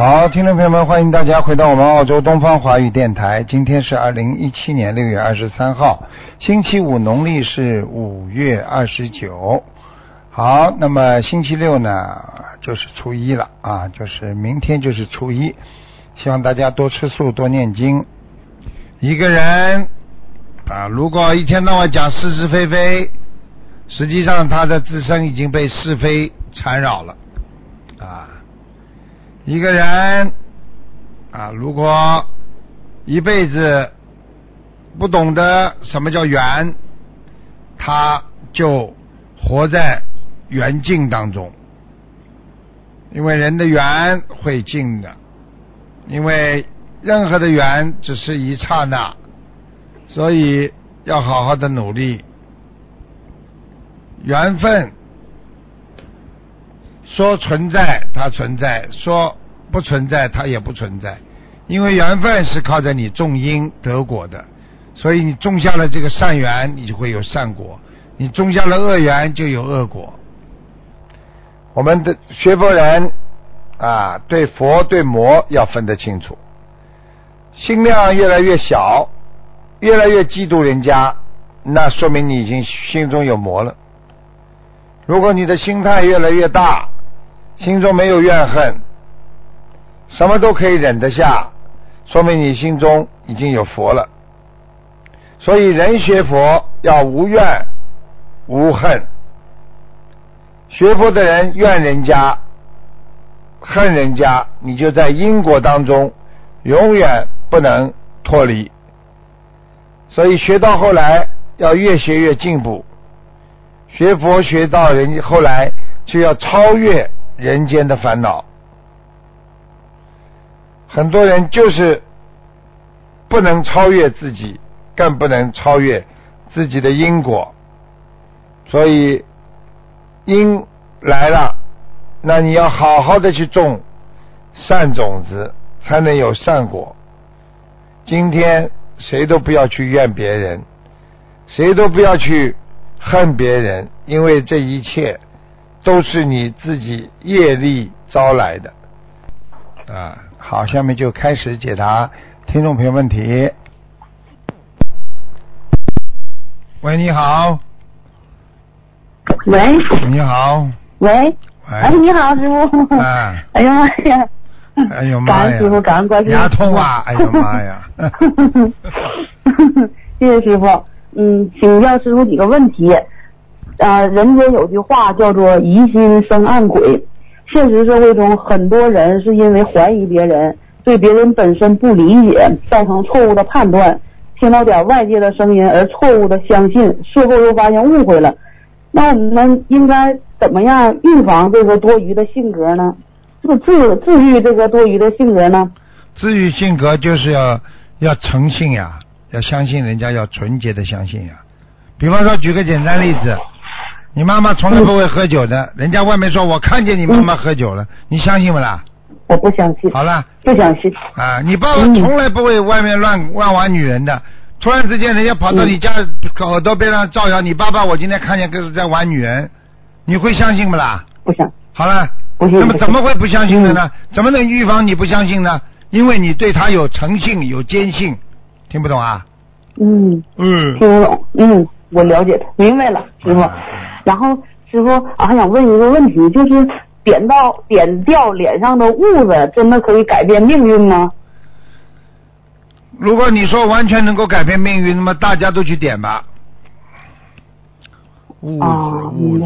好，听众朋友们，欢迎大家回到我们澳洲东方华语电台。今天是二零一七年六月二十三号，星期五，农历是五月二十九。好，那么星期六呢，就是初一了啊，就是明天就是初一。希望大家多吃素，多念经。一个人啊，如果一天到晚讲是是非非，实际上他的自身已经被是非缠绕了啊。一个人啊，如果一辈子不懂得什么叫缘，他就活在缘尽当中。因为人的缘会尽的，因为任何的缘只是一刹那，所以要好好的努力。缘分说存在，它存在；说不存在，它也不存在。因为缘分是靠着你种因得果的，所以你种下了这个善缘，你就会有善果；你种下了恶缘，就有恶果。我们的学佛人啊，对佛对魔要分得清楚。心量越来越小，越来越嫉妒人家，那说明你已经心中有魔了。如果你的心态越来越大，心中没有怨恨，什么都可以忍得下，说明你心中已经有佛了。所以人学佛要无怨无恨。学佛的人怨人家、恨人家，你就在因果当中永远不能脱离。所以学到后来要越学越进步。学佛学到人后来就要超越人间的烦恼。很多人就是不能超越自己，更不能超越自己的因果，所以。因来了，那你要好好的去种善种子，才能有善果。今天谁都不要去怨别人，谁都不要去恨别人，因为这一切都是你自己业力招来的。啊，好，下面就开始解答听众朋友问题。喂，你好。喂，你好，喂，哎，你好，师傅。哎，哎呀妈呀！哎呦妈呀！感恩师傅，感恩关心。牙痛啊！哎呦妈呀！谢谢师傅。嗯，请教师傅几个问题。啊，人间有句话叫做“疑心生暗鬼”。现实社会中，很多人是因为怀疑别人，对别人本身不理解，造成错误的判断，听到点外界的声音而错误的相信，事后又发现误会了。那我们应该怎么样预防这个多余的性格呢？这个治治愈这个多余的性格呢？治愈性格就是要要诚信呀，要相信人家，要纯洁的相信呀。比方说，举个简单例子，你妈妈从来不会喝酒的，人家外面说我看见你妈妈喝酒了，你相信不啦？我不相信。好了。不相信。啊，你爸爸从来不会外面乱乱玩女人的。突然之间，人家跑到你家耳朵边上造谣，你爸爸我今天看见是在玩女人，你会相信不啦？不相信。好了，那么怎么会不相信的呢？怎么能预防你不相信呢？因为你对他有诚信、有坚信，听不懂啊？嗯嗯，听不懂。嗯，我了解，明白了，师傅。然后师傅，我还想问一个问题，就是点到点掉脸上的痦子，真的可以改变命运吗？如果你说完全能够改变命运，那么大家都去点吧。物质物质，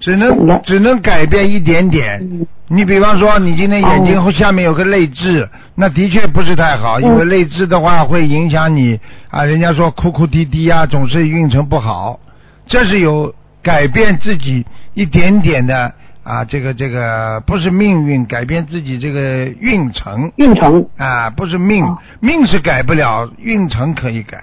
只能只能改变一点点。你比方说，你今天眼睛下面有个泪痣，那的确不是太好，因为泪痣的话会影响你啊。人家说哭哭啼啼啊，总是运程不好。这是有改变自己一点点的。啊，这个这个不是命运改变自己这个运程，运程啊，不是命，命是改不了，运程可以改，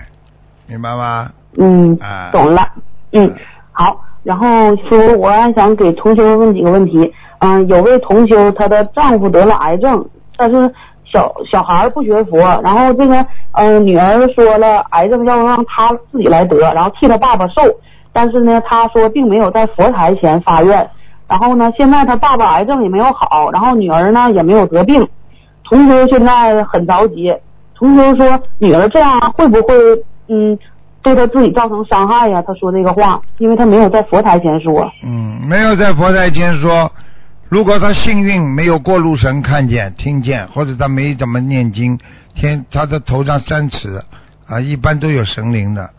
明白吗？嗯啊，懂了。嗯，好。然后说，我还想给同修问几个问题。嗯，有位同修，她的丈夫得了癌症，但是小小孩不学佛，然后这个嗯女儿说了，癌症要让她自己来得，然后替她爸爸受，但是呢，他说并没有在佛台前发愿。然后呢，现在他爸爸癌症也没有好，然后女儿呢也没有得病，同修现在很着急。同修说，女儿这样会不会嗯对她自己造成伤害呀？他说这个话，因为他没有在佛台前说。嗯，没有在佛台前说，如果他幸运没有过路神看见、听见，或者他没怎么念经，天他的头上三尺啊，一般都有神灵的，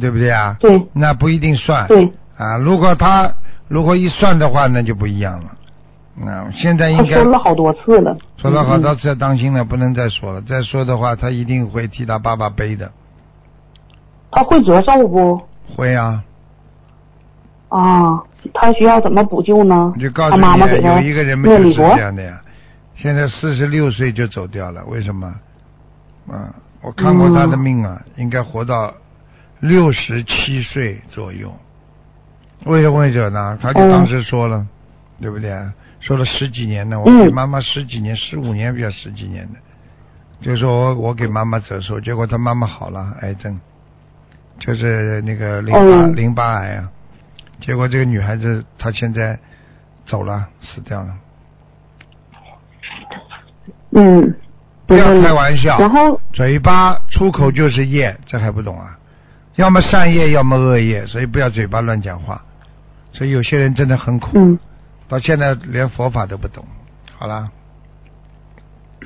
对不对啊？对那不一定算。对，啊，如果他如果一算的话，那就不一样了。啊，现在应该说了好多次了。说了好嗯多次，当心了，不能再说了。再说的话，他一定会替他爸爸背的。他会折寿不？会啊，啊，他需要怎么补救呢我就？告诉她你啊，妈妈有一个人没有是这。样的呀。现在四十六岁就走掉了，为什么？啊，我看过他的命啊，应该活到六十七岁左右。为什么会这样呢？他就哦当时说了，对不对？说了十几年呢，我嗯给妈妈十几年、十五年比较十几年的，就说我我给妈妈折寿，结果他妈妈好了，癌症，就是那个淋巴、哦淋巴癌啊。结果这个女孩子她现在走了，死掉了。嗯，不要开玩笑，然后嘴巴出口就是业，这还不懂啊？要么善业，要么恶业，所以不要嘴巴乱讲话。所以有些人真的很苦，嗯，到现在连佛法都不懂。好了，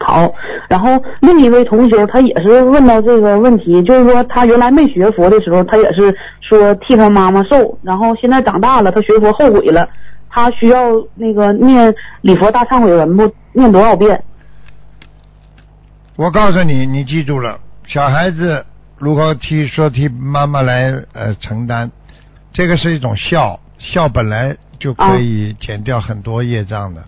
好。然后另一位同学他也是问到这个问题，就是说他原来没学佛的时候，他也是说替他妈妈受，然后现在长大了，他学佛后悔了，他需要那个念礼佛大忏悔文不？念多少遍？我告诉你，你记住了，小孩子如果替说替妈妈来呃承担，这个是一种孝，孝本来就可以减掉很多业障的，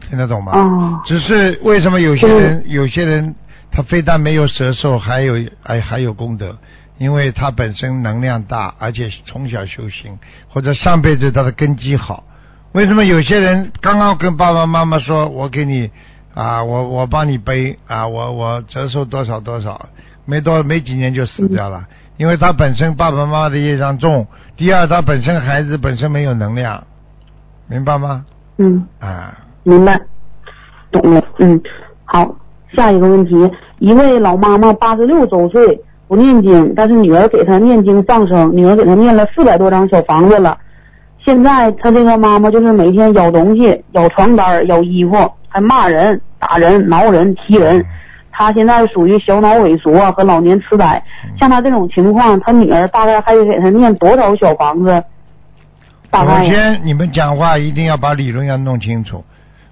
听得懂吗？啊，只是为什么有些人有些人他非但没有折寿，还有还还有功德，因为他本身能量大，而且从小修行，或者上辈子他的根基好。为什么有些人刚刚跟爸爸妈妈说，我给你啊，我我帮你背啊，我我折寿多少多少，没多没几年就死掉了，因为他本身爸爸妈妈的业障重，第二他本身孩子本身没有能量，明白吗？嗯。啊，明白，懂了，嗯，好，下一个问题，一位老妈妈八十六周岁，不念经，但是女儿给她念经放生，女儿给她念了四百多张小房子了。现在她这个妈妈就是每天咬东西、咬床单、咬衣服，还骂人、打人、挠人、踢人。她现在属于小脑萎缩和老年痴呆。像他这种情况，他女儿大概还得给他念多少小房子？大概。首先，你们讲话一定要把理论要弄清楚，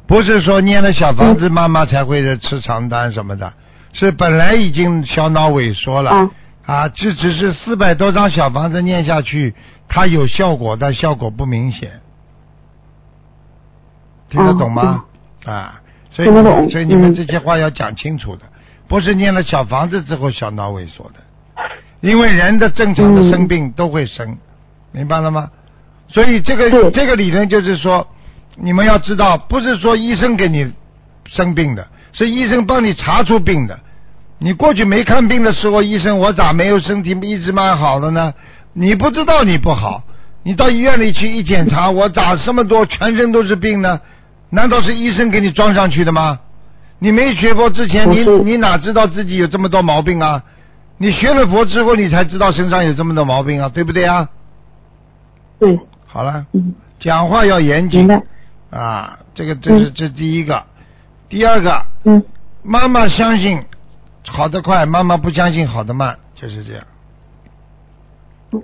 不是说念了小房子妈妈才会吃长单什么的，是本来已经小脑萎缩了啊啊，这只是四百多张小房子念下去，它有效果，但效果不明显，听得懂吗？啊，所以所以你们嗯。这些话要讲清楚的，不是念了小房子之后小脑萎缩的，因为人的正常的嗯生病都会生，明白了吗？所以这个这个理论就是说，你们要知道，不是说医生给你生病的，是医生帮你查出病的。你过去没看病的时候，医生我咋没有身体一直蛮好的呢？你不知道你不好，你到医院里去一检查，我咋这么多全身都是病呢？难道是医生给你装上去的吗？你没学佛之前，你你哪知道自己有这么多毛病啊？你学了佛之后，你才知道身上有这么多毛病啊，对不对啊？对，好了，嗯，讲话要严明谨白，啊，这个这是这第一个，第二个，嗯。妈妈相信好的快，妈妈不相信好的慢，就是这样。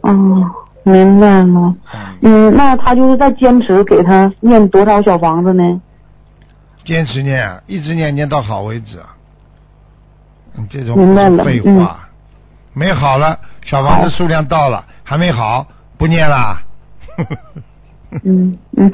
哦，明白了。嗯，嗯，那他就是在坚持给他念多少小房子呢？坚持念啊，一直念念到好为止啊。嗯这种废话，没好了，小房子数量到了，还没好，不念啦。嗯嗯，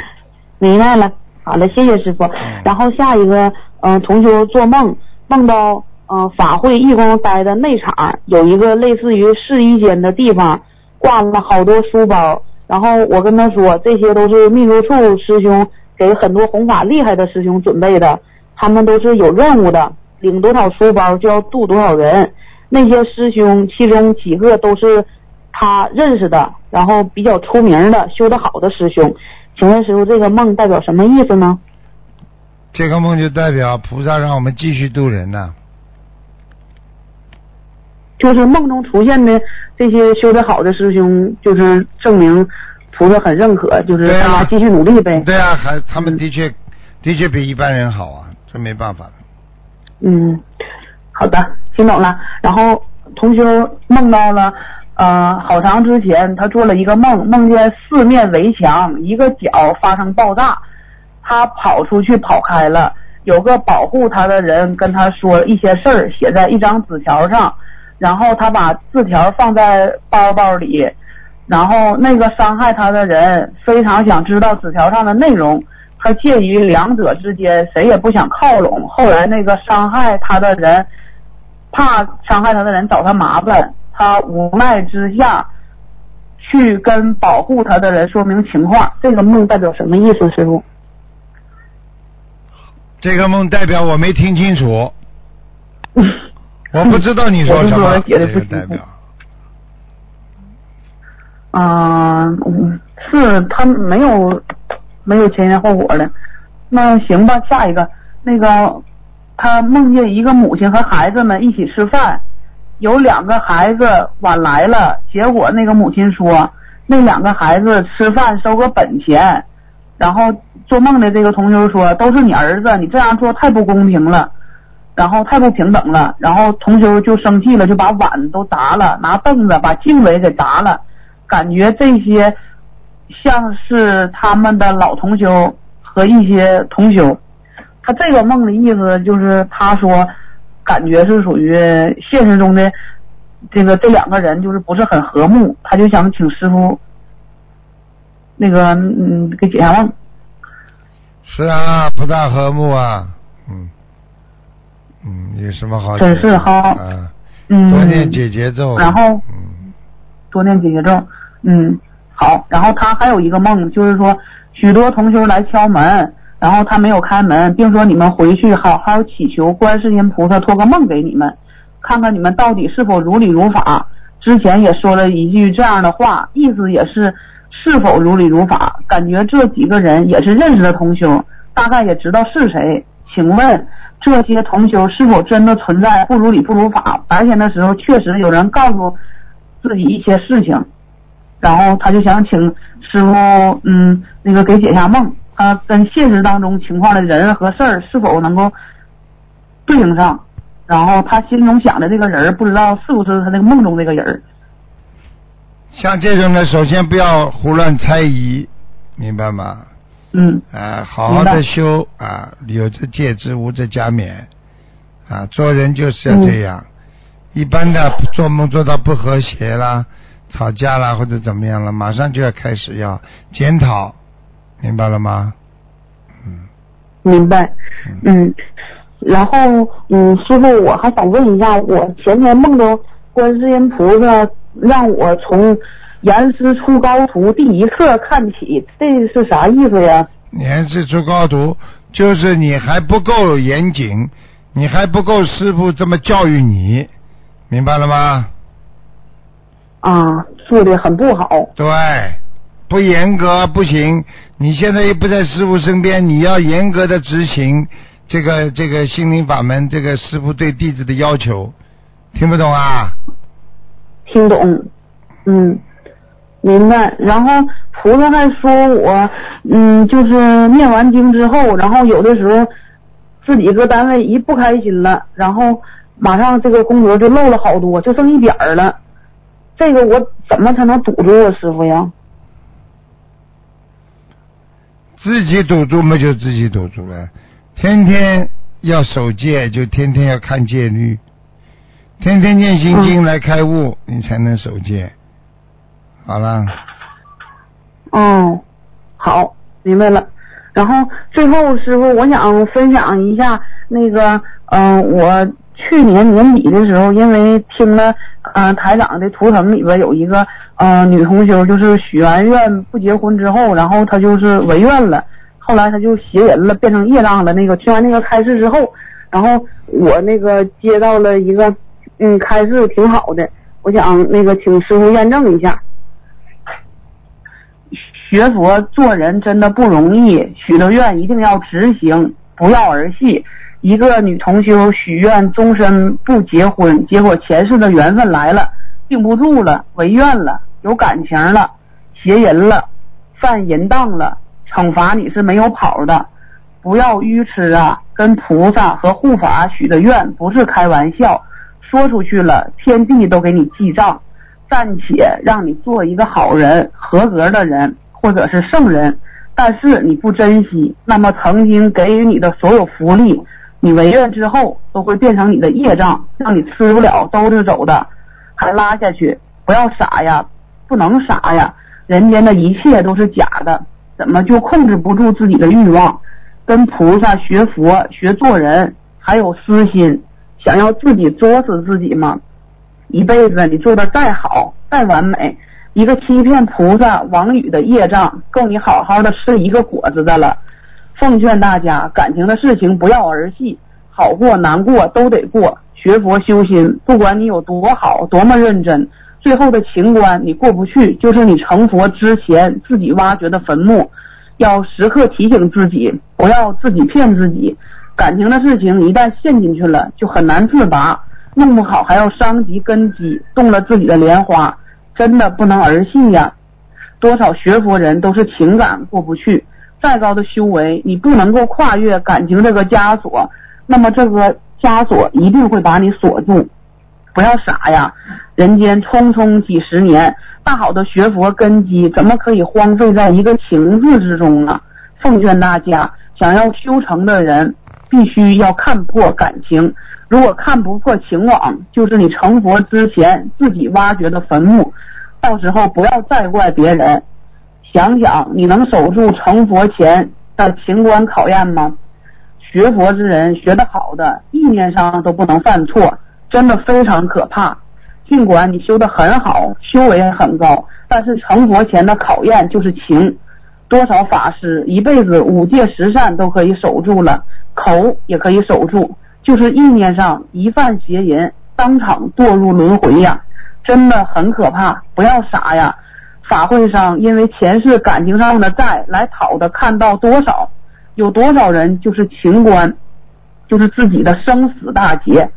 明白了。好了，谢谢师傅。然后下一个，嗯、同学做梦梦到嗯、法会义工待的内场有一个类似于试衣间的地方，挂了好多书包。然后我跟他说，这些都是秘书处师兄给很多弘法厉害的师兄准备的，他们都是有任务的，领多少书包就要渡多少人。那些师兄其中几个都是他认识的，然后比较出名的、修得好的师兄。请问师傅，这个梦代表什么意思呢？这个梦就代表菩萨让我们继续渡人呐、就是梦中出现的这些修得好的师兄，就是证明菩萨很认可，就是大家继续努力呗。对啊，还他们的确、的确比一般人好啊，这没办法的。嗯，好的，听懂了。然后同修梦到了，呃，好长之前他做了一个梦，梦见四面围墙，一个角发生爆炸，他跑出去跑开了，有个保护他的人跟他说一些事儿，写在一张纸条上，然后他把字条放在包包里，然后那个伤害他的人非常想知道纸条上的内容。他介于两者之间，谁也不想靠拢。后来那个伤害他的人，怕伤害他的人找他麻烦，他无奈之下，去跟保护他的人说明情况。这个梦代表什么意思，师傅？这个梦代表我没听清楚，我不知道你说什么。这个代表嗯，是他没有没有前因后果的。那行吧，下一个，那个他梦见一个母亲和孩子们一起吃饭，有两个孩子晚来了，结果那个母亲说，那两个孩子吃饭收个本钱，然后做梦的这个同学说，都是你儿子，你这样做太不公平了。然后太不平等了，然后同修就生气了，就把碗都砸了，拿凳子把经纬给砸了，感觉这些像是他们的老同修和一些同修。他这个梦的意思就是，他说感觉是属于现实中的这个这两个人就是不是很和睦，他就想请师傅那个嗯给解下梦。是啊，不大和睦啊，嗯嗯，有什么好解释？真是哈啊，嗯，多念解结咒。然后嗯，多念解决咒。嗯，好。然后他还有一个梦，就是说许多同修来敲门，然后他没有开门，并说你们回去好好祈求观世音菩萨托个梦给你们，看看你们到底是否如理如法。之前也说了一句这样的话，意思也是是否如理如法。感觉这几个人也是认识的同修，大概也知道是谁。请问这些同修是否真的存在不如理不如法？白天的时候确实有人告诉自己一些事情，然后他就想请师傅，嗯，那个给解下梦，他跟现实当中情况的人和事儿是否能够对应上？然后他心中想的这个人儿，不知道是不是他那个梦中那个人儿。像这种呢，首先不要胡乱猜疑，明白吗？嗯啊，好好的修啊，有则戒之，无则加勉啊。做人就是要这样。一般的做梦做到不和谐啦、吵架啦或者怎么样了，马上就要开始要检讨，明白了吗？嗯，明白，嗯，然后嗯，师傅，我还想问一下，我前天梦到观世音菩萨让我从严师出高徒第一课看起，这是啥意思呀？严师出高徒，就是你还不够严谨，你还不够师傅这么教育你，明白了吗？啊，做的很不好。对，不严格不行。你现在又不在师傅身边，你要严格的执行这个这个心灵法门，这个师傅对弟子的要求，听不懂啊？听懂，嗯，明白。然后菩萨还说我，嗯，就是念完经之后，然后有的时候自己搁单位一不开心了，然后马上这个功德就漏了好多，就剩一点儿了。这个我怎么才能堵住我，师傅呀？自己堵住嘛，就自己堵住了。天天要守戒，就天天要看戒律，天天念心经来开悟，你才能守戒。好了，嗯，好，明白了。然后最后，师傅，我想分享一下那个，嗯、我去年年底的时候，因为听了嗯、呃台长的图腾里边有一个呃女同修，就是许完愿不结婚之后，然后她就是违愿了，后来她就邪人了，变成业障了。那个听完那个开示之后，然后我那个接到了一个嗯开示挺好的，我想那个请师傅验证一下。学佛做人真的不容易，许了愿一定要执行，不要儿戏。一个女同修许愿终身不结婚，结果前世的缘分来了，定不住了，违愿了，有感情了，邪淫了，犯淫荡了，惩罚你是没有跑的。不要愚痴啊！跟菩萨和护法许的愿不是开玩笑，说出去了，天地都给你记账。暂且让你做一个好人、合格的人，或者是圣人，但是你不珍惜，那么曾经给予你的所有福利，你违愿之后都会变成你的业障，让你吃不了兜着走的，还拉下去。不要傻呀，不能傻呀！人间的一切都是假的，怎么就控制不住自己的欲望？跟菩萨学佛、学做人，还有私心，想要自己作死自己吗？一辈子你做的再好、再完美，一个欺骗菩萨、王语的业障，够你好好的吃一个果子的了。奉劝大家，感情的事情不要儿戏，好过难过都得过。学佛修心，不管你有多好、多么认真，最后的情关你过不去，就是你成佛之前自己挖掘的坟墓。要时刻提醒自己，不要自己骗自己。感情的事情一旦陷进去了，就很难自拔，弄不好还要伤及根基，动了自己的莲花，真的不能儿戏呀！多少学佛人都是情感过不去，再高的修为，你不能够跨越感情这个枷锁，那么这个枷锁一定会把你锁住。不要傻呀！人间匆匆几十年，大好的学佛根基怎么可以荒废在一个情字之中呢？奉劝大家，想要修成的人，必须要看破感情。如果看不破情网，就是你成佛之前自己挖掘的坟墓。到时候不要再怪别人。想想你能守住成佛前的情关考验吗？学佛之人，学得好的，意念上都不能犯错。真的非常可怕。尽管你修得很好，修为很高，但是成佛前的考验就是情。多少法师一辈子五戒十善都可以守住了，口也可以守住，就是意念上一犯邪淫，当场堕入轮回呀！真的很可怕，不要傻呀！法会上因为前世感情上的债来讨的，看到多少？有多少人就是情关，就是自己的生死大劫。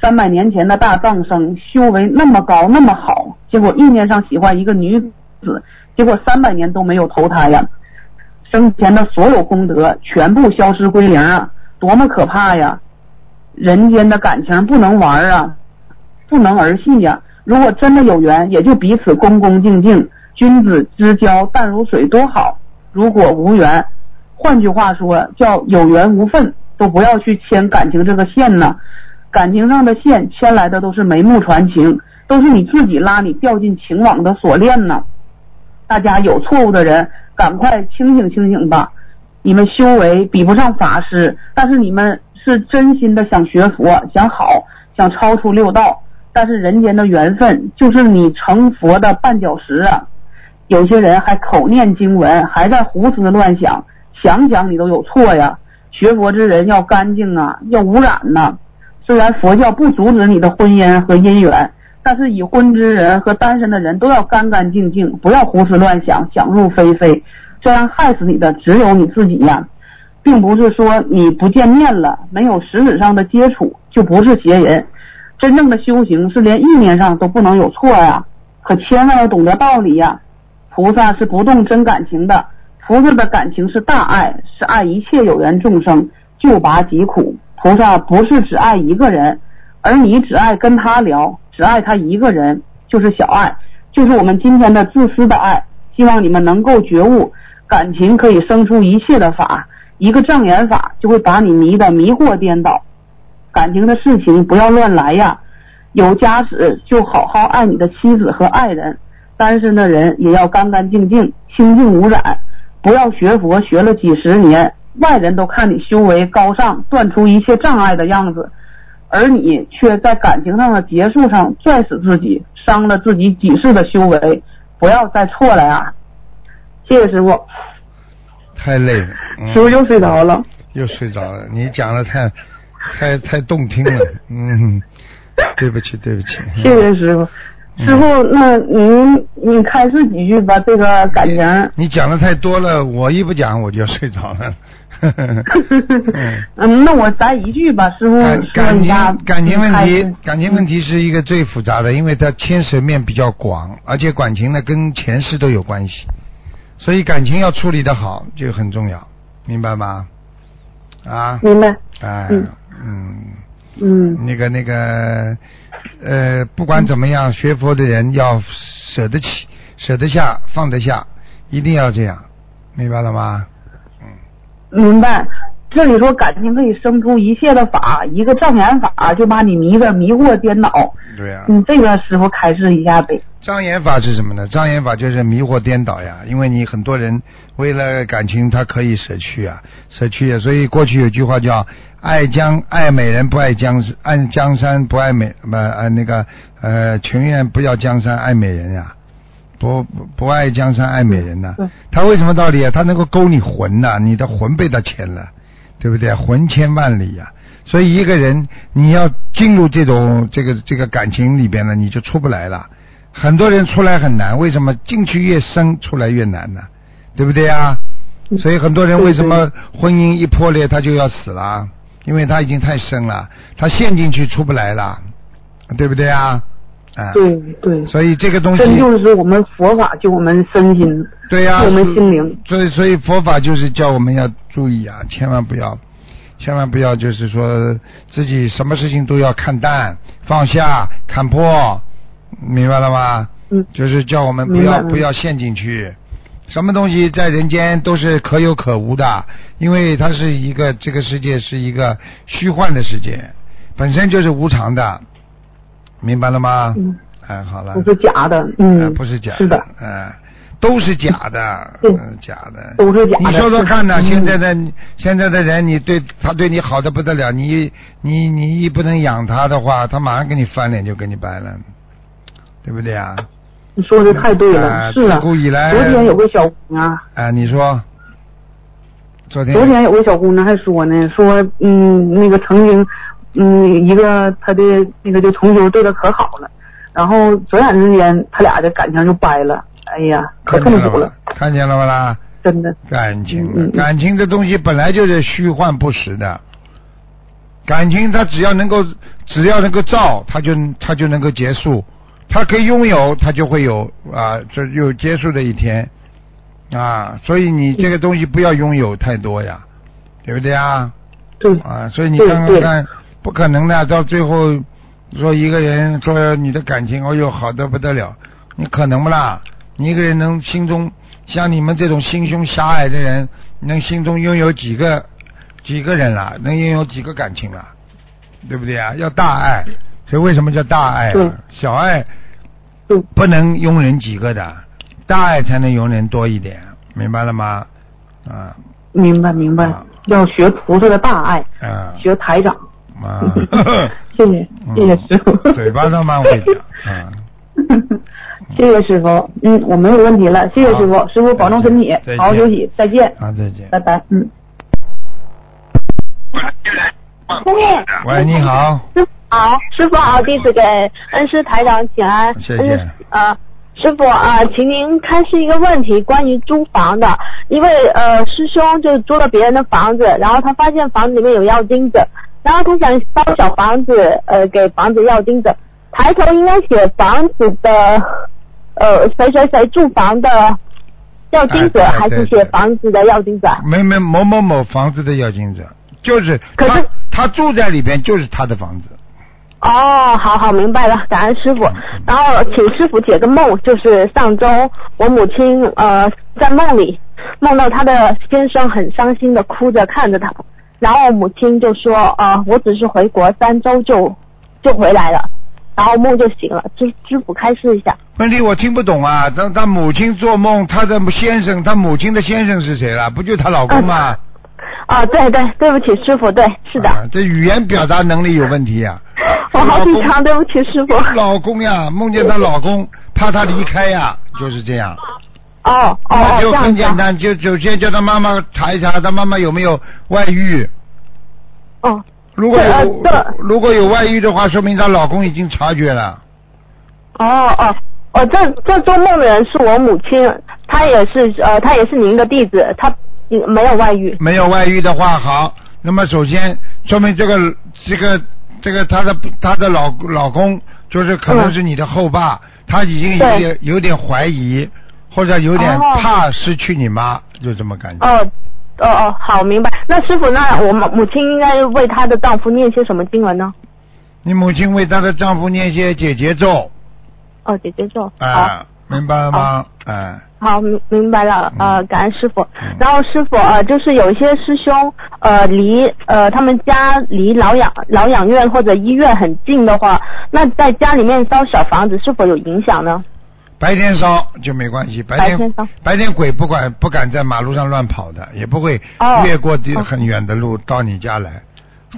三百年前的大藏僧修为那么高那么好，结果意念上喜欢一个女子，结果三百年都没有投胎呀，生前的所有功德全部消失归零啊，多么可怕呀！人间的感情不能玩啊，不能儿戏呀。如果真的有缘，也就彼此恭恭敬敬，君子之交淡如水，多好。如果无缘，换句话说叫有缘无分，都不要去牵感情这个线呢。感情上的线牵来的都是眉目传情，都是你自己拉你掉进情网的锁链呢。大家有错误的人，赶快清醒清醒吧！你们修为比不上法师，但是你们是真心的想学佛、想好、想超出六道。但是人间的缘分就是你成佛的绊脚石啊！有些人还口念经文，还在胡思乱想，想想你都有错呀！学佛之人要干净啊，要无染呐。虽然佛教不阻止你的婚姻和姻缘，但是已婚之人和单身的人都要干干净净，不要胡思乱想、想入非非，这样害死你的只有你自己呀，并不是说你不见面了，没有实质上的接触就不是邪人。真正的修行是连意念上都不能有错呀，可千万要懂得道理呀。菩萨是不动真感情的，菩萨的感情是大爱，是爱一切有缘众生，救拔疾苦。菩萨不是只爱一个人，而你只爱跟他聊，只爱他一个人，就是小爱，就是我们今天的自私的爱。希望你们能够觉悟，感情可以生出一切的法，一个障眼法就会把你迷得迷惑颠倒。感情的事情不要乱来呀，有家室就好好爱你的妻子和爱人，单身的人也要干干净净、清净无染，不要学佛学了几十年。外人都看你修为高尚，断除一切障碍的样子，而你却在感情上的结束上拽死自己，伤了自己几世的修为，不要再错了呀！谢谢师傅，太累了，嗯师傅又睡着了。又睡着了。你讲的太太太动听了，嗯，对不起对不起。谢谢师傅。嗯师傅，那您你开示几句吧，这个感情。你讲的太多了，我一不讲我就睡着了。嗯嗯，那我咱一句吧，师傅感情感情问题，感情问题是一个最复杂的，因为它牵涉面比较广，而且感情呢跟前世都有关系，所以感情要处理的好就很重要，明白吗？啊，明白？哎，嗯嗯，嗯那个那个呃，不管怎么样，学佛的人要舍得起、舍得下、放得下，一定要这样，明白了吗？嗯明白。这里说感情可以生出一切的法，一个障眼法就把你迷得迷惑颠倒。对呀、你，这个师傅开示一下呗。障眼法是什么呢？障眼法就是迷惑颠倒呀，因为你很多人为了感情，他可以舍去啊，舍去啊。所以过去有句话叫“爱江爱美人不爱江山，爱江山不爱美不呃那个呃情愿不要江山爱美人呀，不不不爱江山爱美人呐、对他为什么道理啊？他能够勾你魂呐、你的魂被他牵了，对不对？魂牵万里呀、所以一个人你要进入这种这个这个感情里边呢，你就出不来了。很多人出来很难，为什么进去越深，出来越难呢？对不对啊？所以很多人为什么婚姻一破裂他就要死了？因为他已经太深了，他陷进去出不来了，对不对啊？啊，对对，所以这个东西真就是我们佛法救我们身心，对呀、救我们心灵。所以，所以佛法就是叫我们要注意啊，千万不要，千万不要就是说自己什么事情都要看淡、放下、看破，明白了吗？嗯就是叫我们不要不要陷进去。什么东西在人间都是可有可无的，因为它是一个这个世界是一个虚幻的世界，本身就是无常的，明白了吗？嗯，哎，好了。不是假的，呃嗯，不是假是的，嗯、都是假的，对嗯，假的，都是假的你说说看呢？是现在的现在的人，你对他对你好的不得了，你你你一不能养他的话，他马上给你翻脸就跟你掰了，对不对啊？你说的太对啊了，是啊。自古以来昨天有个小姑娘，啊，你说，昨天昨天有个小姑娘还说呢，说嗯，那个曾经，嗯，一个他的那个就同修对他可好了，然后转眼之间他俩的感情就掰了，哎呀，可痛苦了，？看见了吧啦？真的。感情感情这东西本来就是虚幻不实的，感情它只要能够只要能够造，它就它就能够结束，它可以拥有，它就会有啊，这有结束的一天啊，所以你这个东西不要拥有太多呀，对不对啊？对，啊，所以你对对看看看，不可能的，到最后说一个人说你的感情，哦哟好的不得了，你可能不啦？你一个人能心中像你们这种心胸狭隘的人，能心中拥有几个几个人啦？能拥有几个感情啦？对不对啊？要大爱，所以为什么叫大爱啊？小爱，不能容忍几个的，大爱才能容忍多一点，明白了吗？啊明白明白啊，要学菩萨的大爱，啊学台长。啊！谢谢谢谢师傅。嗯 嘴巴上蛮会讲，啊，谢谢师傅，嗯，我没有问题了，谢谢师傅，师傅保重身体，好好休息，再见，啊，再见。拜拜，嗯。喂，你好，师傅好，师傅好，弟子给恩师台长请安。谢谢呃，师傅啊、呃，请您开示一个问题，关于租房的。一位呃师兄就租了别人的房子，然后他发现房子里面有药精者，然后他想包小房子，呃，给房子要钉子，抬头应该写房子的呃谁谁谁住房的药精者，哎还是写房子的药精者？没没某某某房子的要钉子，就是他可是他住在里边，就是他的房子。哦，好好明白了，感恩师傅。然后请师傅解个梦，就是上周我母亲呃在梦里梦到她的先生很伤心的哭着看着她，然后母亲就说呃我只是回国三周就就回来了，然后梦就醒了，师师傅开示一下。问题我听不懂啊！他他母亲做梦，他的先生，他母亲的先生是谁了？不就她老公吗？啊，对对，对不起师傅，对，是的，啊这语言表达能力有问题呀、我好紧张，对不起师傅。老公呀，梦见她老公，怕她离开呀，就是这样。哦哦哦，那就。很简单，就首先叫他妈妈查一查，他妈妈有没有外遇。哦如果有如果有外遇的话，说明她老公已经察觉了。哦哦哦，这这做梦的人是我母亲，她也是呃，她也是您的弟子，她没有外遇。没有外遇的话，好，那么首先说明这个这个这个她的她的老老公就是可能是你的后爸，他已经有点有点怀疑，或者有点哦怕失去你妈，就这么感觉。哦哦哦，好，明白。那师傅，那我母母亲应该为她的丈夫念些什么经文呢？你母亲为她的丈夫念些姐姐咒，哦，姐姐咒。哎、好。明白了吗？哎、好，明明白了，呃，嗯感恩师傅嗯。然后师傅，呃，就是有一些师兄，呃，离呃他们家离老养老养院或者医院很近的话，那在家里面烧小房子是否有影响呢？白天烧就没关系，白天白天鬼不管不敢在马路上乱跑的，也不会哦越过地哦很远的路到你家来。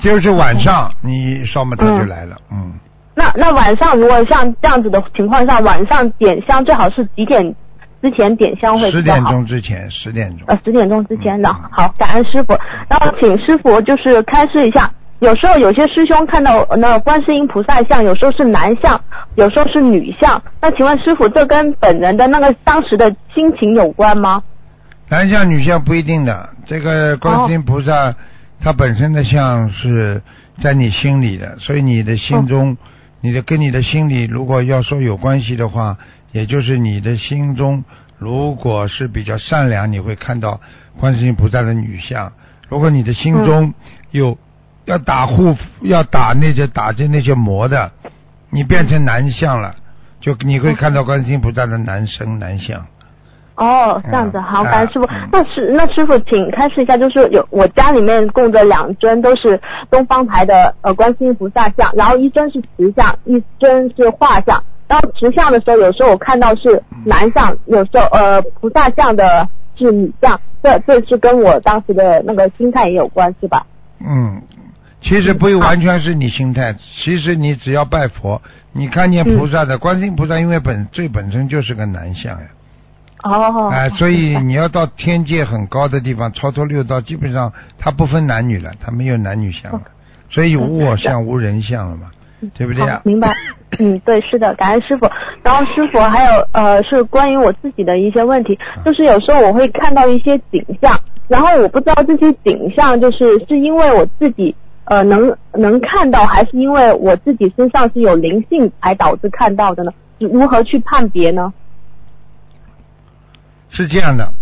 就是晚上你烧嘛，他就来了，嗯，那那晚上如果像这样子的情况下，晚上点香最好是几点之前点香会十点？钟之前，十点钟。呃，十点钟之前的嗯。好，感恩师傅。然后请师傅就是开示一下，有时候有些师兄看到呃那观世音菩萨像，有时候是男像，有时候是女像。那请问师傅，这跟本人的那个当时的心情有关吗？男像女像不一定的，这个观世音菩萨，它本身的像是在你心里的，所以你的心中，你的跟你的心里如果要说有关系的话，也就是你的心中如果是比较善良，你会看到观世音菩萨的女像；如果你的心中有要打护要打那些打着那些魔的，你变成男相了，就你会看到观世音菩萨的男生男相。哦，这样子，嗯好，感恩师傅嗯。那师那师傅，请开示一下，就是有我家里面供着两尊都是东方台的呃观世音菩萨像，然后一尊是瓷像，一尊是画像。然后瓷像的时候，有时候我看到是男像，有时候呃菩萨像的是女像，这这是跟我当时的那个心态也有关，是吧？嗯，其实不完全是你心态，其实你只要拜佛，你看见菩萨的、观世音菩萨，因为本最本身就是个男相呀，哦，哎、所以你要到天界很高的地方，超脱六道，基本上他不分男女了，他没有男女相了，所以无我相、无人相了嘛，对不对呀好，？明白。嗯，对，是的，感恩师傅。然后师傅还有呃，是关于我自己的一些问题，就是有时候我会看到一些景象，然后我不知道这些景象就是是因为我自己呃能能看到，还是因为我自己身上是有灵性才导致看到的呢？如何去判别呢？是这样的，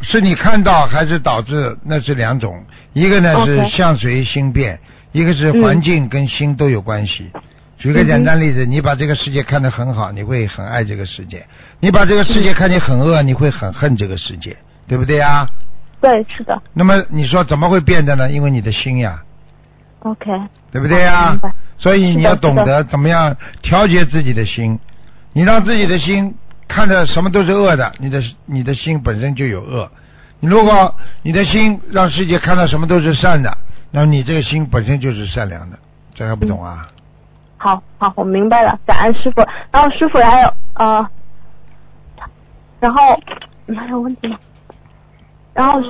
是你看到还是导致？那是两种，一个呢是相随心变，一个是环境跟心都有关系。举个简单例子，你把这个世界看得很好，你会很爱这个世界；你把这个世界看得很恶，你会很恨这个世界，对不对呀？对，是的那么你说怎么会变的呢？因为你的心呀，，OK，对不对呀？所以你要懂得怎么样调节自己的心。你让自己的心看着什么都是恶的，你的你的心本身就有恶。你如果你的心让世界看到什么都是善的，那么你这个心本身就是善良的。这还不懂啊？好好，我明白了，感恩师傅。然后师傅还有呃，然后你还有问题吗？然后，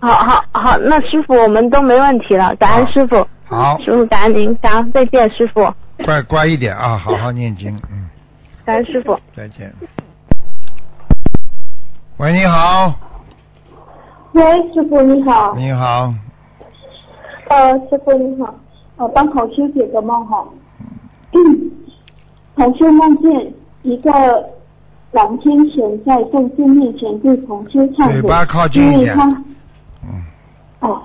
好好好，那师傅我们都没问题了，感恩师傅。好，师傅感恩您，感恩再见，师傅，乖乖一点啊，好好念经，嗯，感恩师傅。再见。喂，你好，喂，师傅你好，你好，呃，师傅你好，呃，帮同修解个梦哈，同修梦见一个蓝天神在众生面前对同修忏悔，嘴巴靠近一点。因为他嗯，哦，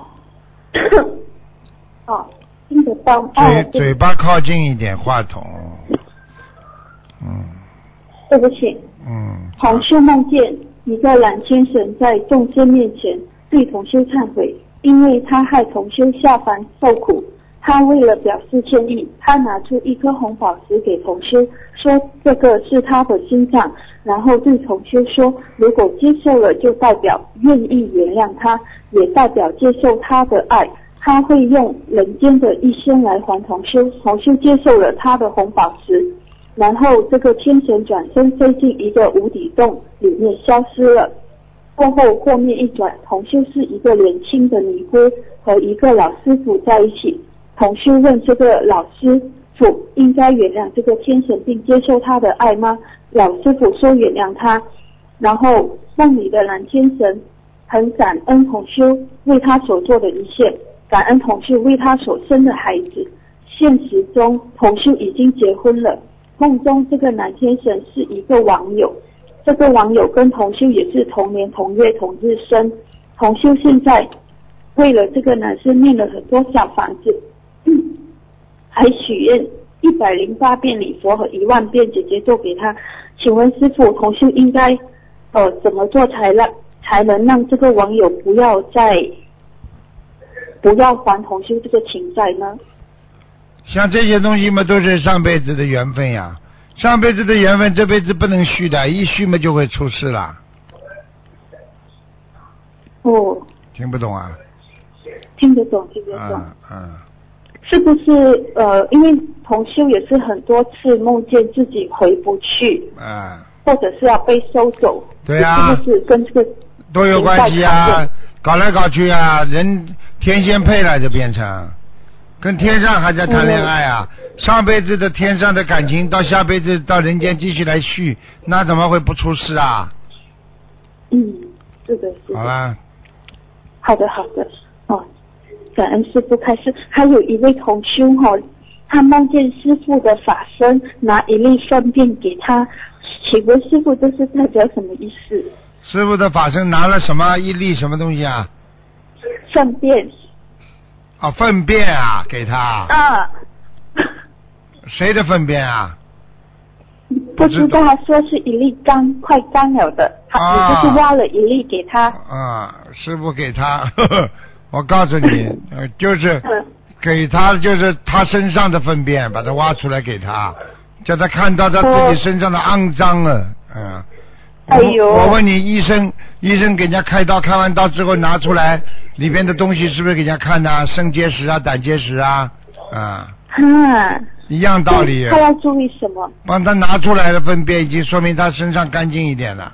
哦，听得到，哦嘴，对。嘴巴靠近一点话筒，嗯。对不起，嗯，同修梦见一个蓝天神在众生面前对同修忏悔，因为他害同修下凡受苦。他为了表示歉意，他拿出一颗红宝石给同修，说这个是他的心脏，然后对同修说，如果接受了，就代表愿意原谅他，也代表接受他的爱。他会用人间的一生来还同修，同修接受了他的红宝石，然后这个天神转身飞进一个无底洞里面消失了。过后画面一转，同修是一个年轻的尼姑和一个老师傅在一起。同修问这个老师傅应该原谅这个天神并接受他的爱吗？老师傅说原谅他。然后梦里的蓝天神很感恩同修为他所做的一切。感恩同修为他所生的孩子，现实中同修已经结婚了。梦中这个男天神是一个网友，这个网友跟同修也是同年同月同日生。同修现在为了这个男生念了很多小房子，还许愿一百零八遍礼佛和一万遍姐姐做给他。请问师傅，同修应该呃怎么做才让才能让这个网友不要再？不要还同修这个情债呢？像这些东西嘛，都是上辈子的缘分呀。上辈子的缘分，这辈子不能续的，一续嘛就会出事了。哦。听不懂啊？听得懂，听得懂。嗯嗯。是不是呃，因为同修也是很多次梦见自己回不去。嗯。或者是要被收走。对呀。是不是跟这个都有关系啊？搞来搞去啊，人天仙配了就变成，跟天上还在谈恋爱啊！上辈子的天上的感情，到下辈子到人间继续来续，那怎么会不出事啊？嗯，是的，是的。好啦。好的，好的。哦，感恩师傅开始。还有一位同修哈，他梦见师傅的法身拿一粒粪便给他，请问师傅这是代表什么意思？师傅的法身拿了什么一粒什么东西啊？粪便。啊，粪便啊，给他。啊。谁的粪便啊？不知道，说是一粒干，快干了的，他你就是挖了一粒给他。啊，师傅给他，我告诉你，就是给他，就是他身上的粪便，把它挖出来给他，叫他看到他自己身上的肮脏了，嗯。哎呦！我问你，医生，医生给人家开刀，开完刀之后拿出来里边的东西是不是给人家看的？肾结石啊，胆结石啊，啊。嗯。一样道理。他要注意什么？帮他拿出来的粪便已经说明他身上干净一点了。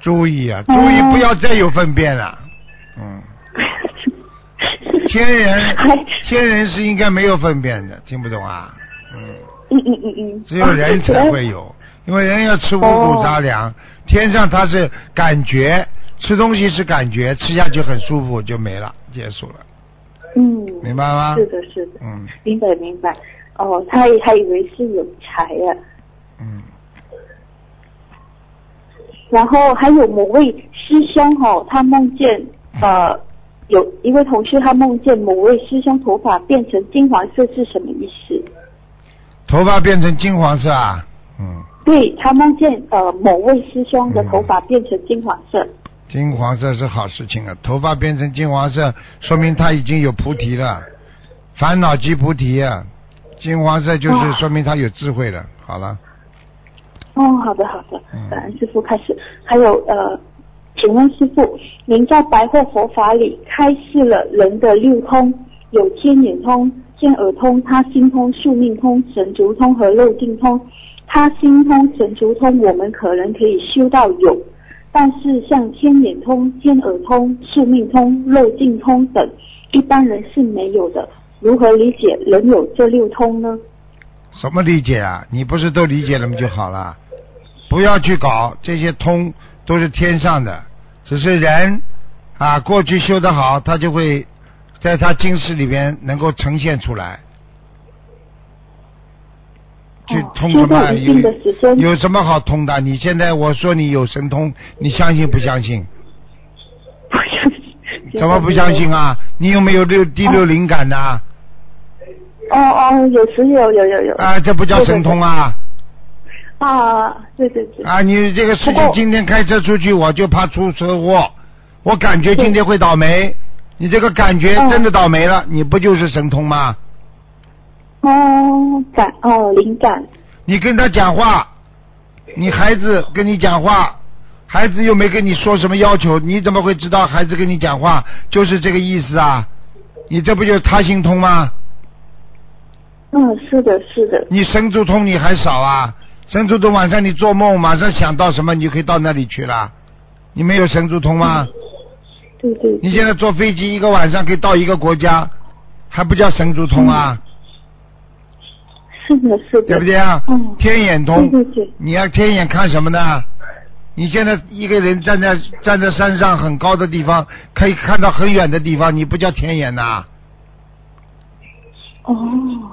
注意啊，注意不要再有粪便了。嗯。天人，天人是应该没有粪便的，听不懂啊？嗯。嗯嗯嗯嗯。只有人才会有，因为人要吃五谷杂粮。天上它是感觉吃东西是感觉吃下去很舒服就没了结束了。嗯，明白吗？是的，是的。嗯，明白明白。哦，他还以为是有财啊。嗯。然后还有某位师兄哈，他梦见呃有一位同事，他梦见某位师兄头发变成金黄色是什么意思？头发变成金黄色啊？嗯。对他梦见呃某位师兄的头发变成金黄色，金黄色是好事情啊，头发变成金黄色，说明他已经有菩提了，烦恼即菩提啊，金黄色就是说明他有智慧了。好了。哦，好的好的，感恩师傅开始。还有呃，请问师傅，您在白话佛法里开示了人的六通，有天眼通、天耳通、他心通、宿命通、神足通和漏尽通。他心通、神足通，我们可能可以修到有，但是像天眼通、天耳通、宿命通、漏尽通等，一般人是没有的。如何理解人有这六通呢？什么理解啊？你不是都理解了吗？就好了，不要去搞这些通，都是天上的，只是人啊，过去修得好，他就会在他今世里边能够呈现出来。去通什么？有有什么好通的？你现在我说你有神通，你相信不相信？不相信。怎么不相信啊？你有没有六第六灵感呢？哦哦，有时有有有有。啊，这不叫神通啊！啊，对对对。啊，你这个事情今天开车出去，我就怕出车祸，我感觉今天会倒霉。你这个感觉真的倒霉了，你不就是神通吗？哦，感哦灵感。你跟他讲话，你孩子跟你讲话，孩子又没跟你说什么要求，你怎么会知道孩子跟你讲话就是这个意思啊？你这不就是他心通吗？嗯，是的，是的。你神足通你还少啊？神足通晚上你做梦，马上想到什么，你就可以到那里去了。你没有神足通吗？对对。你现在坐飞机一个晚上可以到一个国家，还不叫神足通啊？是的，是的。对不对啊？嗯。天眼通。对对对。你要天眼看什么呢？你现在一个人站在站在山上很高的地方，可以看到很远的地方，你不叫天眼呐？哦。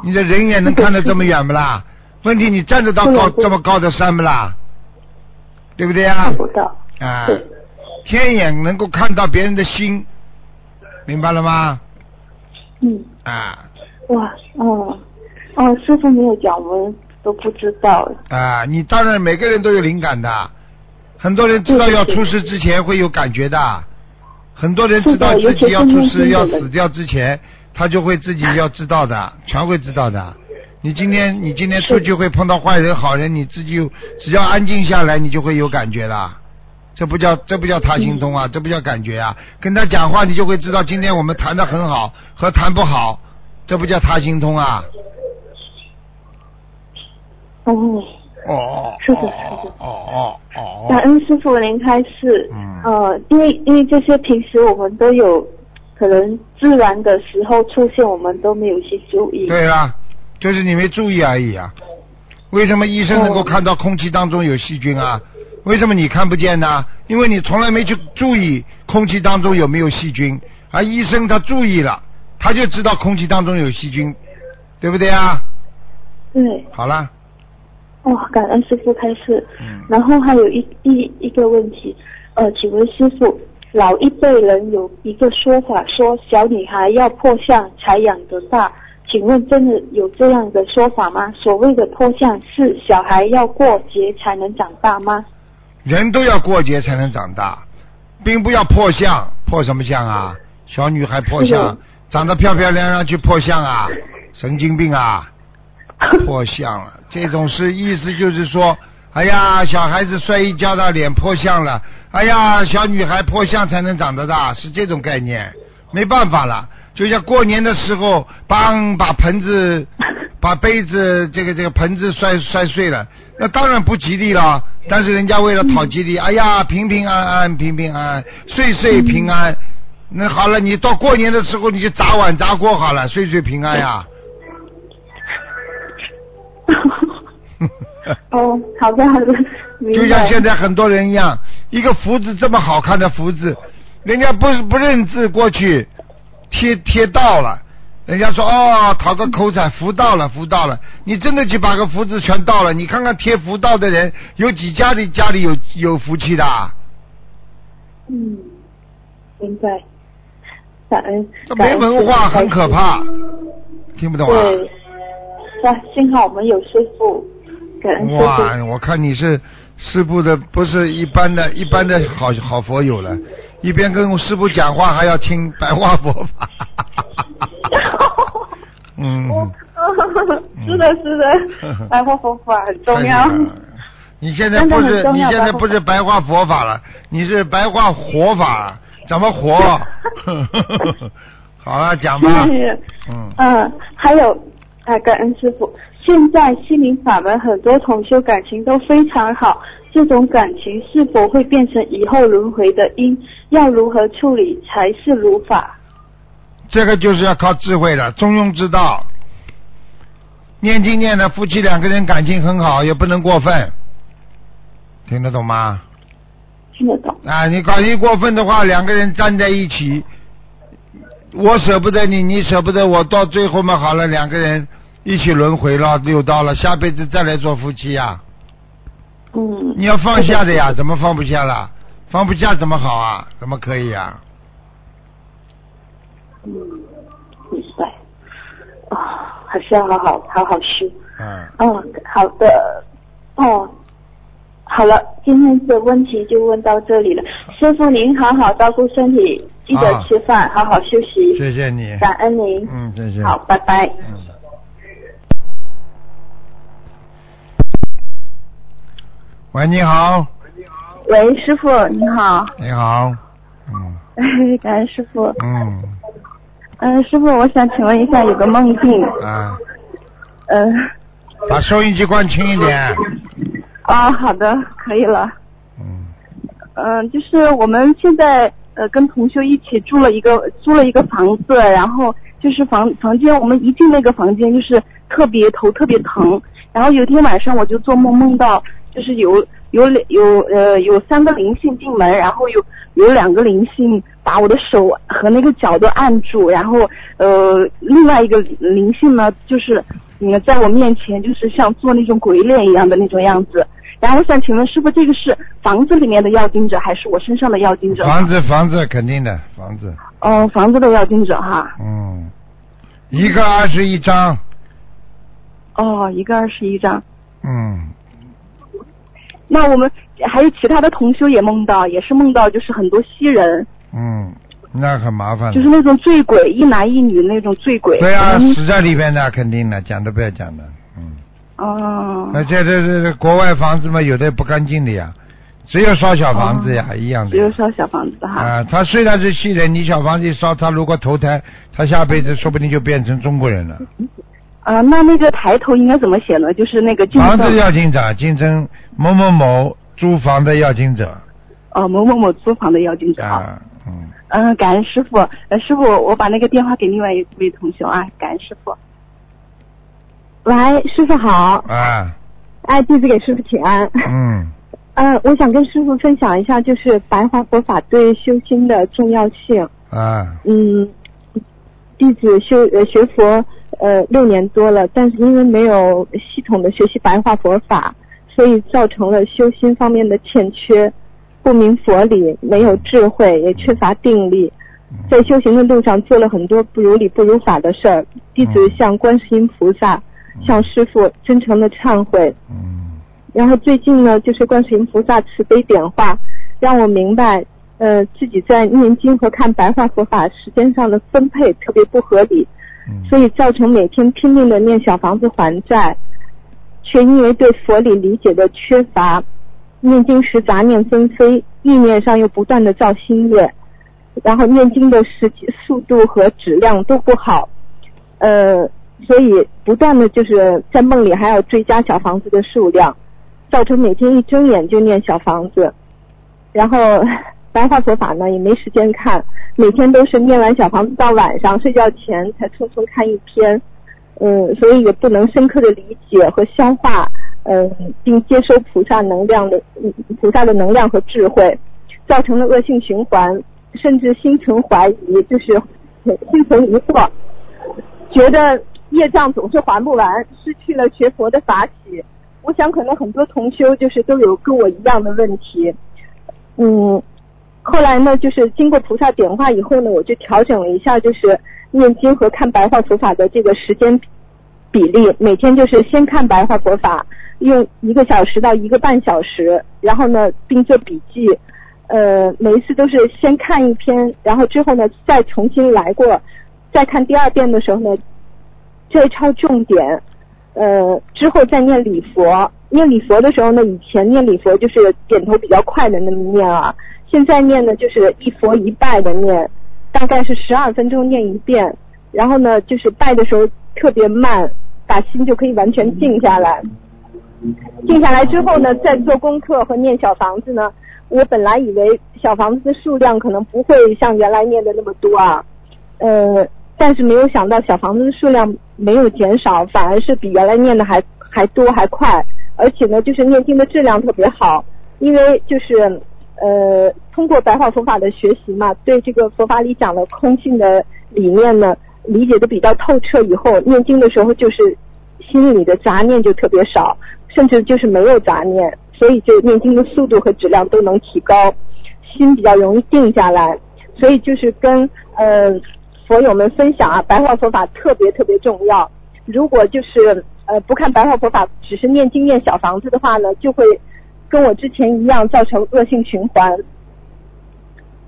你的人眼能看得这么远不啦？问题你站得到高这么高的山不啦？对不对啊？看不到。啊。天眼能够看到别人的心，明白了吗？嗯。啊。哇，哦，哦，师傅没有讲，我们都不知道。啊，你当然每个人都有灵感的，很多人知道要出事之前会有感觉的，很多人知道自己要出事要死掉之前，他就会自己要知道的，全会知道的。你今天你今天出去会碰到坏人好人，你自己只要安静下来，你就会有感觉了。这不叫这不叫他心通啊，这不叫感觉啊。跟他讲话，你就会知道今天我们谈的很好和谈不好，这不叫他心通啊。哦。哦。是的，是的。哦哦哦。感恩师傅您开示。嗯。呃，因为因为这些平时我们都有可能自然的时候出现，我们都没有去注意。对啦，就是你没注意而已啊。为什么医生能够看到空气当中有细菌啊？为什么你看不见呢？因为你从来没去注意空气当中有没有细菌，而医生他注意了，他就知道空气当中有细菌，对不对啊？对。好了。哦，感恩师傅开示。嗯。然后还有一一一个问题，呃，请问师傅，老一辈人有一个说法说小女孩要破相才养得大，请问真的有这样的说法吗？所谓的破相是小孩要过节才能长大吗？人都要过节才能长大，并不要破相，破什么相啊？小女孩破相，长得漂漂亮亮去破相啊？神经病啊！破相了，这种是意思就是说，哎呀，小孩子摔一跤到脸破相了，哎呀，小女孩破相才能长得大，是这种概念，没办法了。就像过年的时候，帮把盆子、把杯子这个这个盆子摔摔碎了，那当然不吉利了。但是人家为了讨吉利，哎呀，平平安安，平平安安，岁岁平安。那好了，你到过年的时候，你就砸碗砸锅好了，岁岁平安呀。哦，好的好的，就像现在很多人一样，一个福字这么好看的福字，人家不不认字过去贴贴到了，人家说哦，讨个口彩，福到了福到了，你真的去把个福字全到了，你看看贴福到的人有几家里家里有有福气的？嗯，明白，感恩。这没文化很可怕，听不懂啊？对，哇，幸好我们有师傅。哇，我看你是师傅的，不是一般的一般的好好佛友了，一边跟师傅讲话还要听白话佛法。嗯。是的，是的，白话佛法很重要。你现在不是你现在不是白话佛法了，你是白话活法，怎么活？好了，讲吧。嗯。嗯，还有，哎，感恩师傅。现在心灵法门很多同修感情都非常好，这种感情是否会变成以后轮回的因？要如何处理才是如法？这个就是要靠智慧了中庸之道。念经念的夫妻两个人感情很好，也不能过分，听得懂吗？听得懂。啊，你感情过分的话，两个人站在一起，我舍不得你，你舍不得我，到最后嘛，好了，两个人。一起轮回了，六道了，下辈子再来做夫妻呀。嗯。你要放下的呀，怎么放不下了？放不下怎么好啊？怎么可以啊？嗯，明白。啊，还是要好好好好修。嗯。嗯，好的。哦，好了，今天的问题就问到这里了。师傅您好好照顾身体，记得吃饭，好好休息。谢谢你。感恩您。嗯，谢谢。好，拜拜。嗯。喂，你好。喂，师傅你好。你好，嗯哎，感恩师傅。嗯嗯、师傅，我想请问一下，有个梦境，啊，嗯、把收音机关轻一点。啊，好的，可以了。嗯嗯、就是我们现在呃跟同修一起住了一个租了一个房子，然后就是房房间，我们一进那个房间就是特别头特别疼，然后有一天晚上我就做梦梦到就是有有两有呃有三个灵性进门，然后有有两个灵性把我的手和那个脚都按住，然后呃另外一个灵性呢就是嗯在我面前就是像做那种鬼脸一样的那种样子。然后我想请问师傅，这个是房子里面的要经者，还是我身上的要经者？房子房子肯定的，房子，哦，房子的要经者哈。嗯，一个二十一张，哦，一个二十一张。嗯，那我们还有其他的同修也梦到，也是梦到就是很多西人，嗯，那很麻烦。就是那种醉鬼，一男一女那种醉鬼。对啊嗯，死在里边的，肯定的，讲都不要讲的，嗯。哦。那这这这这国外房子嘛，有的不干净的呀，只有烧小房子呀，一样的只。有烧小房子的哈。啊，他虽然是西人，你小房子一烧，他如果投胎，他下辈子说不定就变成中国人了。啊，那那个抬头应该怎么写呢？就是那个进房子要经者，竞争某某某租房的要经者哦，某某某租房的要经者啊。啊，嗯，嗯，感恩师傅。呃，师傅，我把那个电话给另外一位同学啊，感恩师傅。喂，师傅好，啊，哎，弟子给师傅请安。嗯，嗯，我想跟师傅分享一下，就是白话佛法对修心的重要性。啊，嗯，弟子修呃学佛呃六年多了，但是因为没有系统的学习白话佛法，所以造成了修心方面的欠缺，不明佛理，没有智慧，也缺乏定力。在修行的路上做了很多不如理不如法的事儿，弟子向观世音菩萨、向师父真诚的忏悔。嗯，然后最近呢，就是观世音菩萨慈悲点化，让我明白，呃，自己在念经和看白话佛法时间上的分配特别不合理，嗯所以造成每天拼命的念小房子还债，却因为对佛理理解的缺乏，念经时杂念纷飞，意念上又不断的造新业，然后念经的时间速度和质量都不好，呃，所以不断的就是在梦里还要追加小房子的数量，造成每天一睁眼就念小房子，然后白话佛法呢也没时间看，每天都是念完小房子到晚上睡觉前才匆匆看一篇，嗯，所以也不能深刻的理解和消化，嗯，并接收菩萨能量的菩萨的能量和智慧，造成了恶性循环，甚至心存怀疑，就是心存疑惑，觉得业障总是还不完，失去了学佛的法喜。我想可能很多同修就是都有跟我一样的问题，嗯，后来呢，就是经过菩萨点化以后呢，我就调整了一下，就是念经和看白话佛法的这个时间比例，每天就是先看白话佛法，用一个小时到一个半小时，然后呢并做笔记，呃，每一次都是先看一篇，然后之后呢再重新来过，再看第二遍的时候呢，摘抄重点，呃，之后再念礼佛。念礼佛的时候呢，以前念礼佛就是点头比较快的那么念啊，现在念呢就是一佛一拜的念，大概是十二分钟念一遍，然后呢就是拜的时候特别慢，把心就可以完全静下来。静下来之后呢，再做功课和念小房子呢，我本来以为小房子的数量可能不会像原来念的那么多啊，呃，但是没有想到小房子的数量没有减少，反而是比原来念的还还多还快，而且呢，就是念经的质量特别好，因为就是呃，通过白话佛法的学习嘛，对这个佛法里讲的空性的理念呢，理解的比较透彻以后，念经的时候就是心里的杂念就特别少，甚至就是没有杂念，所以就念经的速度和质量都能提高，心比较容易定下来，所以就是跟呃佛友们分享啊，白话佛法特别特别重要。如果就是呃不看白话佛法，只是念经念小房子的话呢，就会跟我之前一样造成恶性循环。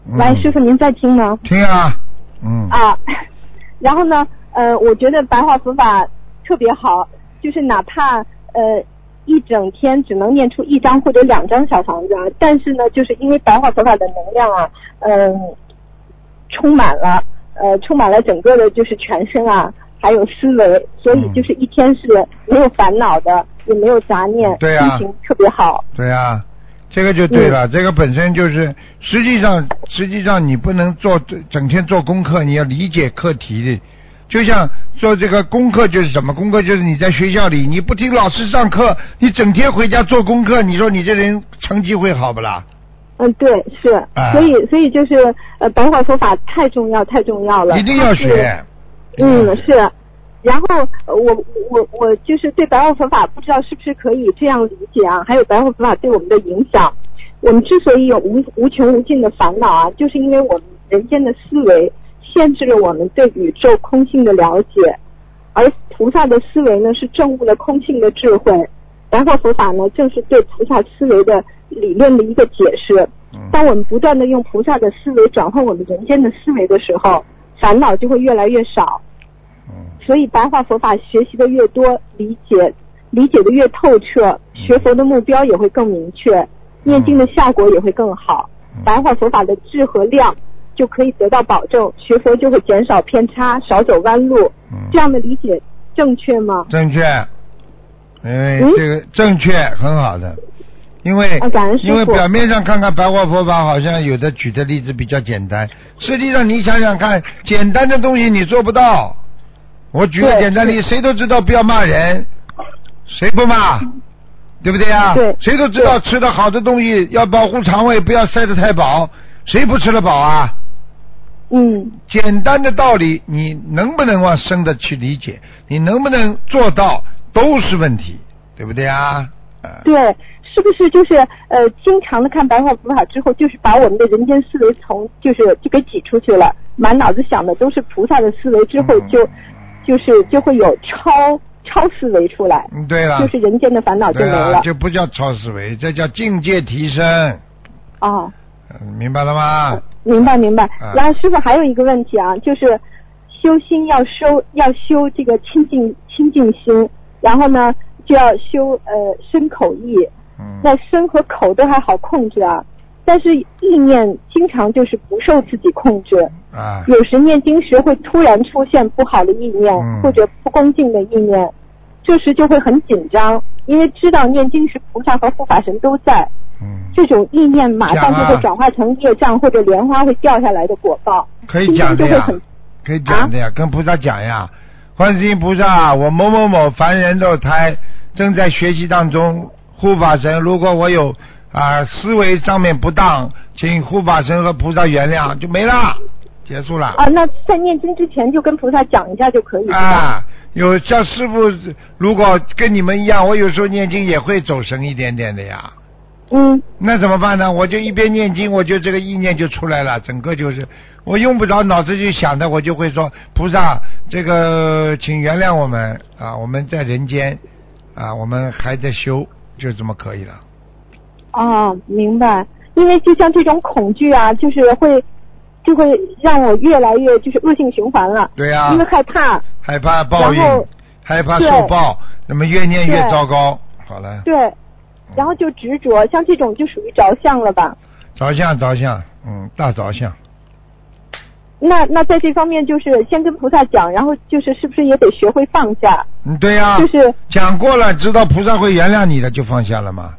嗯喂，师傅您在听吗？听啊，嗯，啊，然后呢，呃，我觉得白话佛法特别好，就是哪怕呃一整天只能念出一张或者两张小房子啊，但是呢，就是因为白话佛法的能量啊，嗯，充满了，呃，充满了整个的就是全身啊，还有思维，所以就是一天是没有烦恼的，也没有杂念，对啊心情特别好。对啊，这个就对了，这个本身就是，实际上实际上你不能做整天做功课，你要理解课题的。就像做这个功课就是什么？功课就是你在学校里你不听老师上课，你整天回家做功课，你说你这人成绩会好不啦？嗯，对，是，啊所以所以就是呃，白话佛法太重要太重要了，一定要学。嗯，是。然后呃我我我就是对白话佛法不知道是不是可以这样理解啊？还有白话佛法对我们的影响，我们之所以有无无穷无尽的烦恼啊，就是因为我们人间的思维限制了我们对宇宙空性的了解，而菩萨的思维呢是证悟了空性的智慧，白话佛法呢正是对菩萨思维的理论的一个解释。嗯当我们不断的用菩萨的思维转换我们人间的思维的时候，烦恼就会越来越少。嗯所以白话佛法学习的越多，理解理解的越透彻，学佛的目标也会更明确，念经的效果也会更好。嗯白话佛法的质和量就可以得到保证，学佛就会减少偏差，少走弯路。嗯这样的理解正确吗？正确，因为嗯这个正确很好的，因为因为表面上看看白话佛法好像有的举的例子比较简单，实际上你想想看，简单的东西你做不到。我举个简单例，谁都知道不要骂人，谁不骂？对不对呀？对谁都知道吃的好的东西要保护肠胃，不要塞得太饱，谁不吃得饱啊？嗯，简单的道理，你能不能往深的去理解？你能不能做到，都是问题，对不对啊？呃，对，是不是就是呃，经常的看白话佛法之后，就是把我们的人间思维从就是就给挤出去了，满脑子想的都是菩萨的思维，之后就、就是就会有超超思维出来，嗯，对了，就是人间的烦恼就没对了啊，。这不叫超思维，这叫境界提升，哦，嗯明白了吗？明白明白啊。然后师傅还有一个问题啊，就是修心要修要修这个清净清净心，然后呢就要修呃身口意。嗯，那身和口都还好控制啊，但是意念经常就是不受自己控制，啊，有时念经时会突然出现不好的意念、嗯。或者不恭敬的意念，这时就会很紧张，因为知道念经时菩萨和护法神都在，嗯，这种意念马上就会转化成业障或者莲花会掉下来的果报，可以讲的呀可以讲的呀，跟菩萨讲呀，观世音菩萨，我某某某凡人肉胎正在学习当中，护法神，如果我有啊思维上面不当，请护法神和菩萨原谅，就没了，结束了。啊。那在念经之前就跟菩萨讲一下就可以，了？啊，有像师傅，如果跟你们一样，我有时候念经也会走神一点点的呀。嗯，那怎么办呢？我就一边念经，我就这个意念就出来了，整个就是我用不着脑子去想的，我就会说菩萨，这个请原谅我们啊，我们在人间啊，我们还在修，就这么可以了。哦，明白。因为就像这种恐惧啊，就是会就会让我越来越就是恶性循环了。对呀、因为害怕，害怕报应，害怕受报，那么越念越糟糕。好了，对，然后就执着，像这种就属于着相了吧？着相着相，嗯，大着相。那那在这方面就是先跟菩萨讲，然后就是是不是也得学会放下？嗯，对呀、就是讲过了，知道菩萨会原谅你的，就放下了嘛。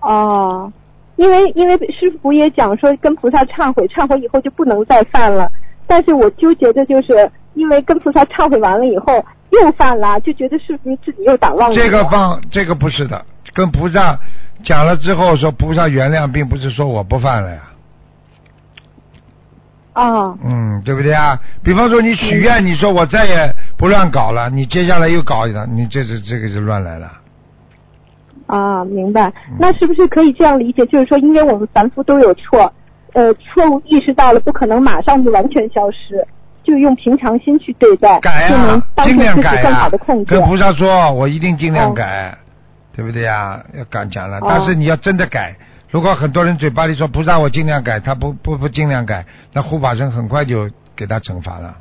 哦，因为因为师傅也讲说跟菩萨忏悔，忏悔以后就不能再犯了。但是我纠结的就是，因为跟菩萨忏悔完了以后又犯了，就觉得是不是自己又打妄语了？这个放，这个不是的，跟菩萨讲了之后说菩萨原谅，并不是说我不犯了呀，啊，嗯，对不对啊？比方说你许愿，你说我再也不乱搞了，你接下来又搞一了，你这这这个就乱来了。啊，明白嗯。那是不是可以这样理解？就是说，因为我们凡夫都有错，呃，错误意识到了，不可能马上就完全消失，就用平常心去对待，改就能呀、帮助尽量改自己更好、的控制跟。菩萨说，我一定尽量哦改，对不对呀？要敢讲了，哦但是你要真的改。如果很多人嘴巴里说菩萨我尽量改，他不不不尽量改，那护法神很快就给他惩罚了。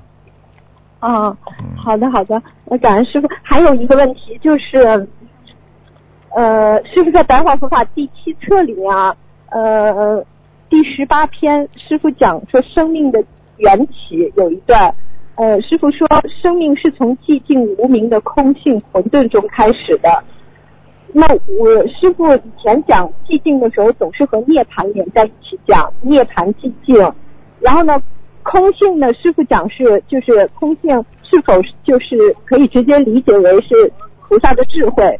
啊，嗯好的好的，呃，感恩师傅。还有一个问题就是，呃，师傅在《白话佛法》第七册里面啊，呃，第十八篇，师傅讲说生命的缘起有一段，呃，师傅说生命是从寂静无名的空性混沌中开始的。那我师傅以前讲寂静的时候，总是和涅槃连在一起讲，涅槃寂静。然后呢，空性呢，师傅讲是就是空性是否就是可以直接理解为是菩萨的智慧？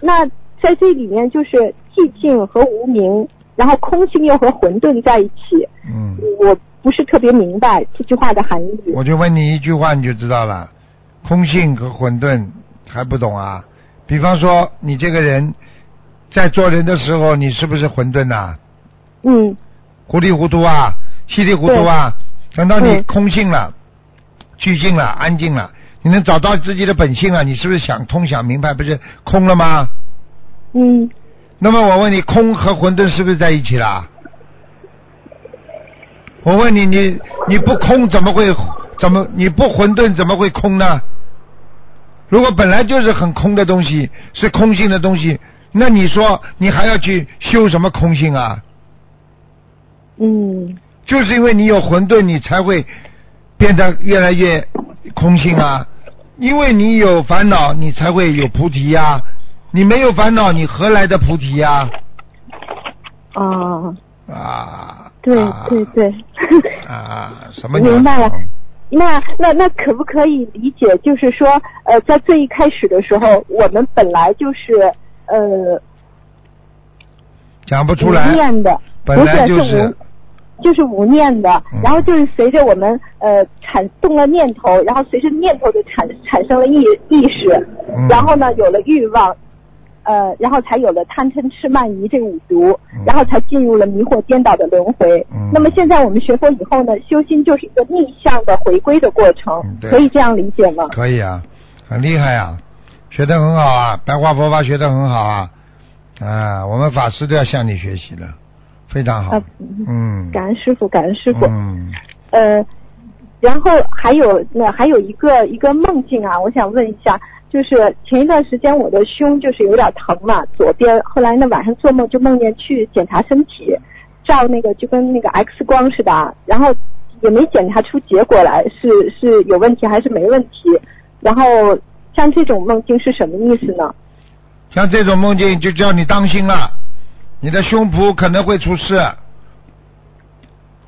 那在这里面就是寂静和无名，然后空性又和混沌在一起。嗯，我不是特别明白这句话的含义。我就问你一句话，你就知道了。空性和混沌还不懂啊？比方说，你这个人在做人的时候，你是不是混沌呐、嗯糊里糊涂啊，稀里糊涂啊。等到你空性了、寂静了、安静了，你能找到自己的本性啊，你是不是想通、想明白？不是空了吗？嗯，那么我问你，空和混沌是不是在一起了？我问你，你你不空怎么会怎么你不混沌怎么会空呢？如果本来就是很空的东西，是空性的东西，那你说你还要去修什么空性啊？嗯就是因为你有混沌，你才会变得越来越空性啊。因为你有烦恼，你才会有菩提呀、你没有烦恼，你何来的菩提呀、啊，啊？对啊对对。啊，什么鸟明白了。那那那可不可以理解，就是说，呃，在最一开始的时候，我们本来就是呃讲不出来，念的，本来就是就是无念的。嗯然后就是随着我们呃产动了念头，然后随着念头就产产生了意意识，嗯然后呢有了欲望，呃，然后才有了贪嗔痴慢疑这五毒，嗯然后才进入了迷惑颠倒的轮回。嗯那么现在我们学佛以后呢，修心就是一个逆向的回归的过程可以这样理解吗？可以啊，很厉害啊，学得很好啊，白话佛法学得很好啊，啊，我们法师都要向你学习了，非常好。啊，嗯，感恩师傅，感恩师傅。嗯，呃，然后还有那还有一个一个梦境啊，我想问一下，就是前一段时间我的胸就是有点疼嘛，左边，后来呢晚上做梦就梦见去检查身体，照那个就跟那个 X 光似的啊，然后也没检查出结果来，是是有问题还是没问题，然后像这种梦境是什么意思呢？像这种梦境就叫你当心了，你的胸脯可能会出事，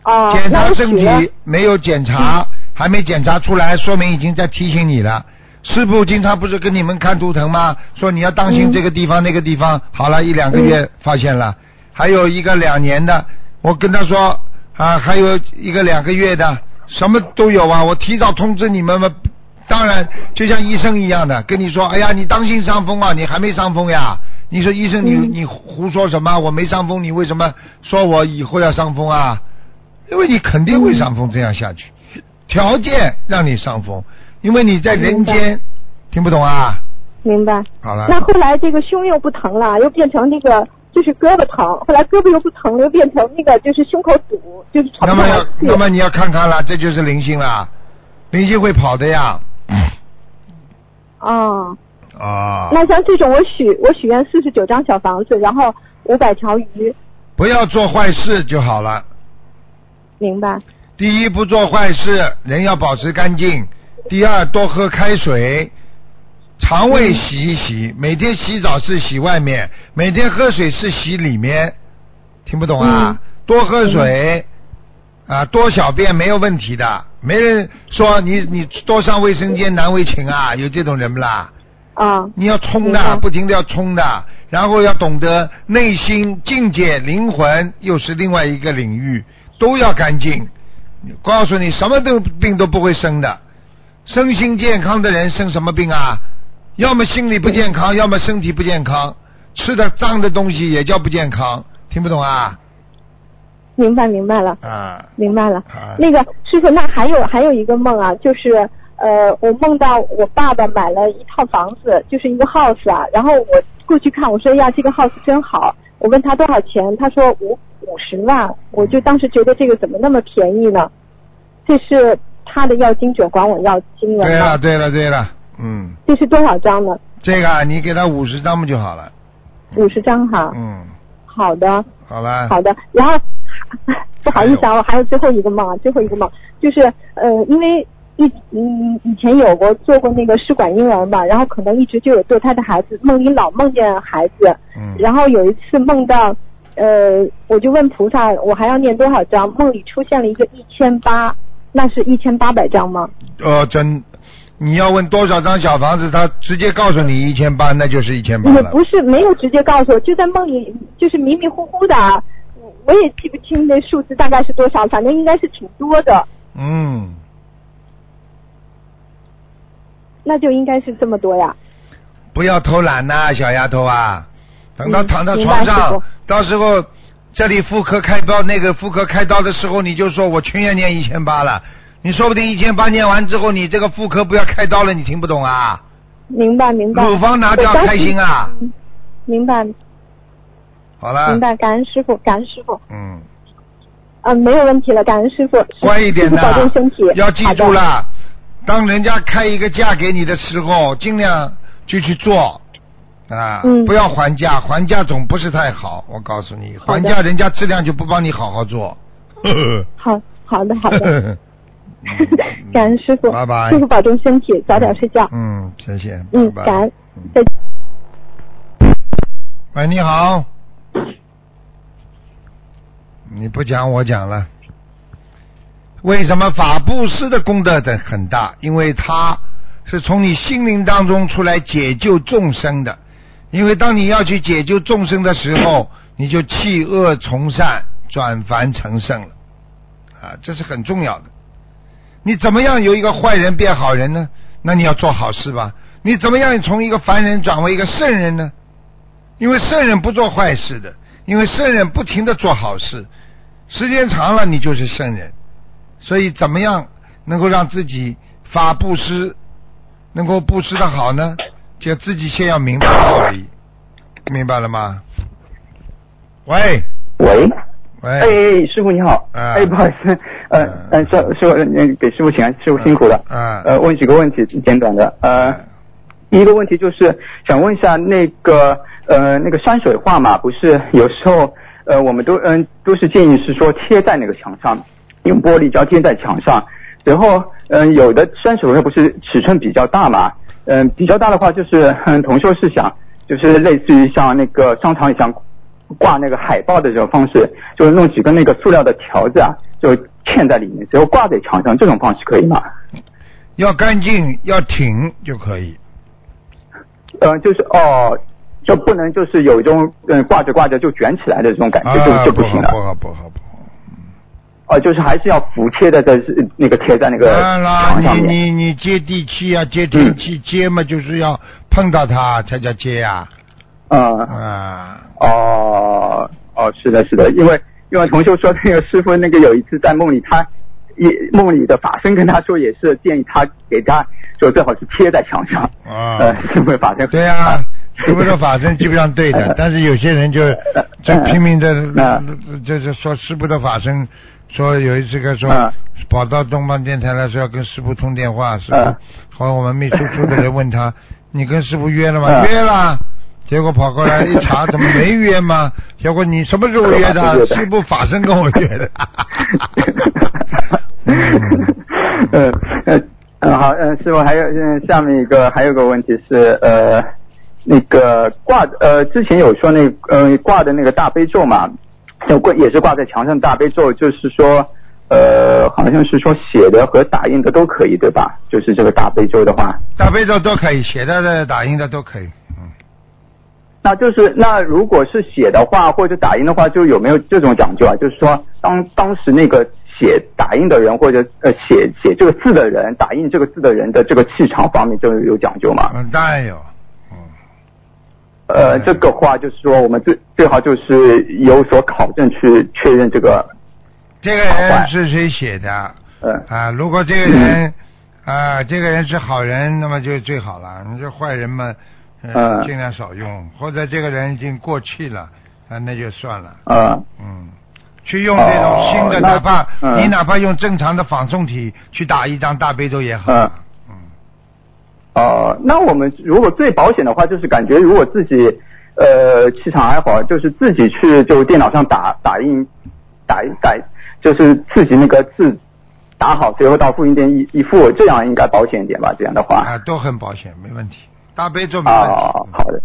哦，检查身体没有检查，还没检查出来，说明已经在提醒你了。师傅经常不是跟你们看图腾吗？说你要当心嗯这个地方、那个地方。好了，一两个月发现了，还有一个两年的，我跟他说啊，还有一个两个月的，什么都有啊。我提早通知你们嘛。当然，就像医生一样的，跟你说，哎呀，你当心伤风啊，你还没伤风呀。你说医生你，你、嗯胡说什么？我没伤风，你为什么说我以后要伤风啊？因为你肯定会伤风，这样下去，条件让你伤风，因为你在人间，听不懂啊？明白。好了，那后来这个胸又不疼了，又变成那个就是胳膊疼，后来胳膊又不疼了，又变成那个就是胸口堵，就是喘那么要。那么你要看看了，这就是灵性了，灵性会跑的呀。哦，啊，那像这种我许我许愿四十九张小房子，然后五百条鱼，不要做坏事就好了。明白？第一，不做坏事，人要保持干净；第二，多喝开水，肠胃洗一洗。每天洗澡是洗外面，每天喝水是洗里面。听不懂啊？嗯多喝水，啊，多小便没有问题的。没人说你你多上卫生间难为情啊，有这种人不啦？啊，你要冲的，不停的要冲的，然后要懂得内心境界、灵魂又是另外一个领域，都要干净。告诉你，什么都病都不会生的，身心健康的人生什么病啊？要么心理不健康，要么身体不健康，吃的脏的东西也叫不健康，听不懂啊？明白明白了。啊，明白了啊，那个师傅，那还有还有一个梦啊，就是呃，我梦到我爸爸买了一套房子，就是一个 house 啊，然后我过去看，我说呀，这个 house 真好，我问他多少钱，他说五五十万，我就当时觉得这个怎么那么便宜呢？这是他的要经者管我要经文对了？对了对了，嗯，这是多少张呢？这个啊你给他五十张不就好了？五十张哈。嗯，好的，好了。好的。然后 不好意思啊，我还有最后一个梦啊，最后一个梦就是呃，因为一嗯以前有过做过那个试管婴儿嘛，然后可能一直就有堕胎的孩子，梦里老梦见孩子，嗯。然后有一次梦到呃，我就问菩萨，我还要念多少章？梦里出现了一个一千八，那是一千八百张吗？哦，真，你要问多少张小房子，他直接告诉你一千八，那就是一千八了。也不是没有直接告诉我，就在梦里，就是迷迷糊糊的，我也记不清那数字大概是多少，反正应该是挺多的。嗯。那就应该是这么多呀。不要偷懒呐，小丫头啊！等到嗯躺到床上，到时候这里妇科开刀，那个妇科开刀的时候，你就说我全要念一千八了。你说不定一千八念完之后，你这个妇科不要开刀了，你听不懂啊？明白明白。乳房拿掉开心啊！明白。好了。明白，感恩师傅，感恩师傅。嗯。嗯，没有问题了，感恩师傅。乖一点的，保重身体。要记住了，当人家开一个价给你的时候，尽量就去做啊，嗯、不要还价，还价总不是太好。我告诉你，还价人家质量就不帮你好好做。好好的好的。感恩师傅，拜拜。师傅保重身体，早点睡觉。嗯，谢谢。嗯，拜拜感恩。再见。喂，你好。你不讲我讲了。为什么法布施的功德的很大？因为它是从你心灵当中出来解救众生的。因为当你要去解救众生的时候，你就弃恶从善，转凡成圣了。啊，这是很重要的。你怎么样由一个坏人变好人呢？那你要做好事吧。你怎么样从一个凡人转为一个圣人呢？因为圣人不做坏事的，因为圣人不停的做好事，时间长了你就是圣人。所以怎么样能够让自己发布施，能够布施的好呢？就自己先要明白道理，明白了吗？喂。喂。喂，哎，师傅你好，啊、哎，不好意思，呃，嗯，师师傅，给师傅请安，师傅辛苦了，嗯，呃，问几个问题，简短的，呃，第一个问题就是想问一下那个呃那个山水画嘛，不是有时候呃我们都嗯都是建议是说贴在那个墙上，用玻璃胶贴在墙上，然后嗯有的山水画不是尺寸比较大嘛，嗯比较大的话就是嗯同修是想就是类似于像那个商场里像。挂那个海报的这种方式，就是弄几根那个塑料的条子啊，就嵌在里面，然后挂在墙上，这种方式可以吗？要干净，要挺就可以。呃，就是哦，就不能就是有一种嗯挂着挂着就卷起来的这种感觉，就、啊、就不行了。不好不好哦，就是还是要服贴的，在那个贴在那个当然啦。你你你接地气啊，接天气，嗯、接嘛就是要碰到它才叫接呀、啊。嗯啊哦哦是的是的，因为因为同修说那个师傅那个有一次在梦里，他也梦里的法身跟他说也是建议他给他就最好是贴在墙上啊，呃师傅法身对啊，师傅的法身基本上对的，但是有些人就就拼命的就是说师傅的法身说有一次他说跑到东方电台来说要跟师傅通电话，师傅后来我们秘书处的人问他你跟师傅约了吗？约了。结果跑过来 一查，怎么没约吗？结果你什么时候约的？师傅法身跟我约的。嗯嗯嗯好嗯师傅还有嗯下面一个还有个问题是呃那个挂呃之前有说那呃挂的那个大悲咒嘛，挂也是挂在墙上大悲咒，就是说呃好像是说写的和打印的都可以对吧？就是这个大悲咒的话，大悲咒都可以，写的的打印的都可以。那就是那如果是写的话或者打印的话，就有没有这种讲究啊？就是说当当时那个写打印的人或者呃写写这个字的人，打印这个字的人的这个气场方面就有讲究吗？嗯，当然有。嗯。呃，这个话就是说，我们最最好就是有所考证去确认这个。这个人是谁写的？嗯。啊，如果这个人啊，这个人是好人，那么就最好了。你这坏人嘛。嗯，尽量少用，或者这个人已经过气了，啊，那就算了。啊嗯，去用这种新的，哦、哪怕、嗯、你哪怕用正常的仿宋体去打一张大悲咒也好。嗯。嗯。哦、呃，那我们如果最保险的话，就是感觉如果自己呃气场还好，就是自己去就电脑上打打印打一打，就是自己那个字打好，随后到复印店一一付，这样应该保险一点吧？这样的话啊，都很保险，没问题。大悲咒没问题。哦，好的。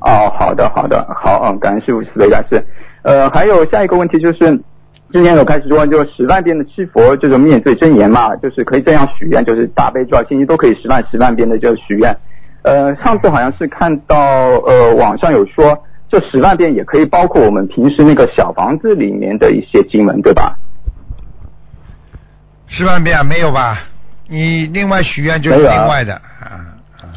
哦，好的，好的，好，嗯，感恩师傅慈悲感谢。呃，还有下一个问题就是，之前有开始说就是十万遍的七佛这种灭罪真言嘛，就是可以这样许愿，就是大悲咒、心经都可以十万十万遍的就许愿。呃，上次好像是看到呃网上有说，这十万遍也可以包括我们平时那个小房子里面的一些经文，对吧？十万遍啊没有吧？你另外许愿就是另外的啊啊。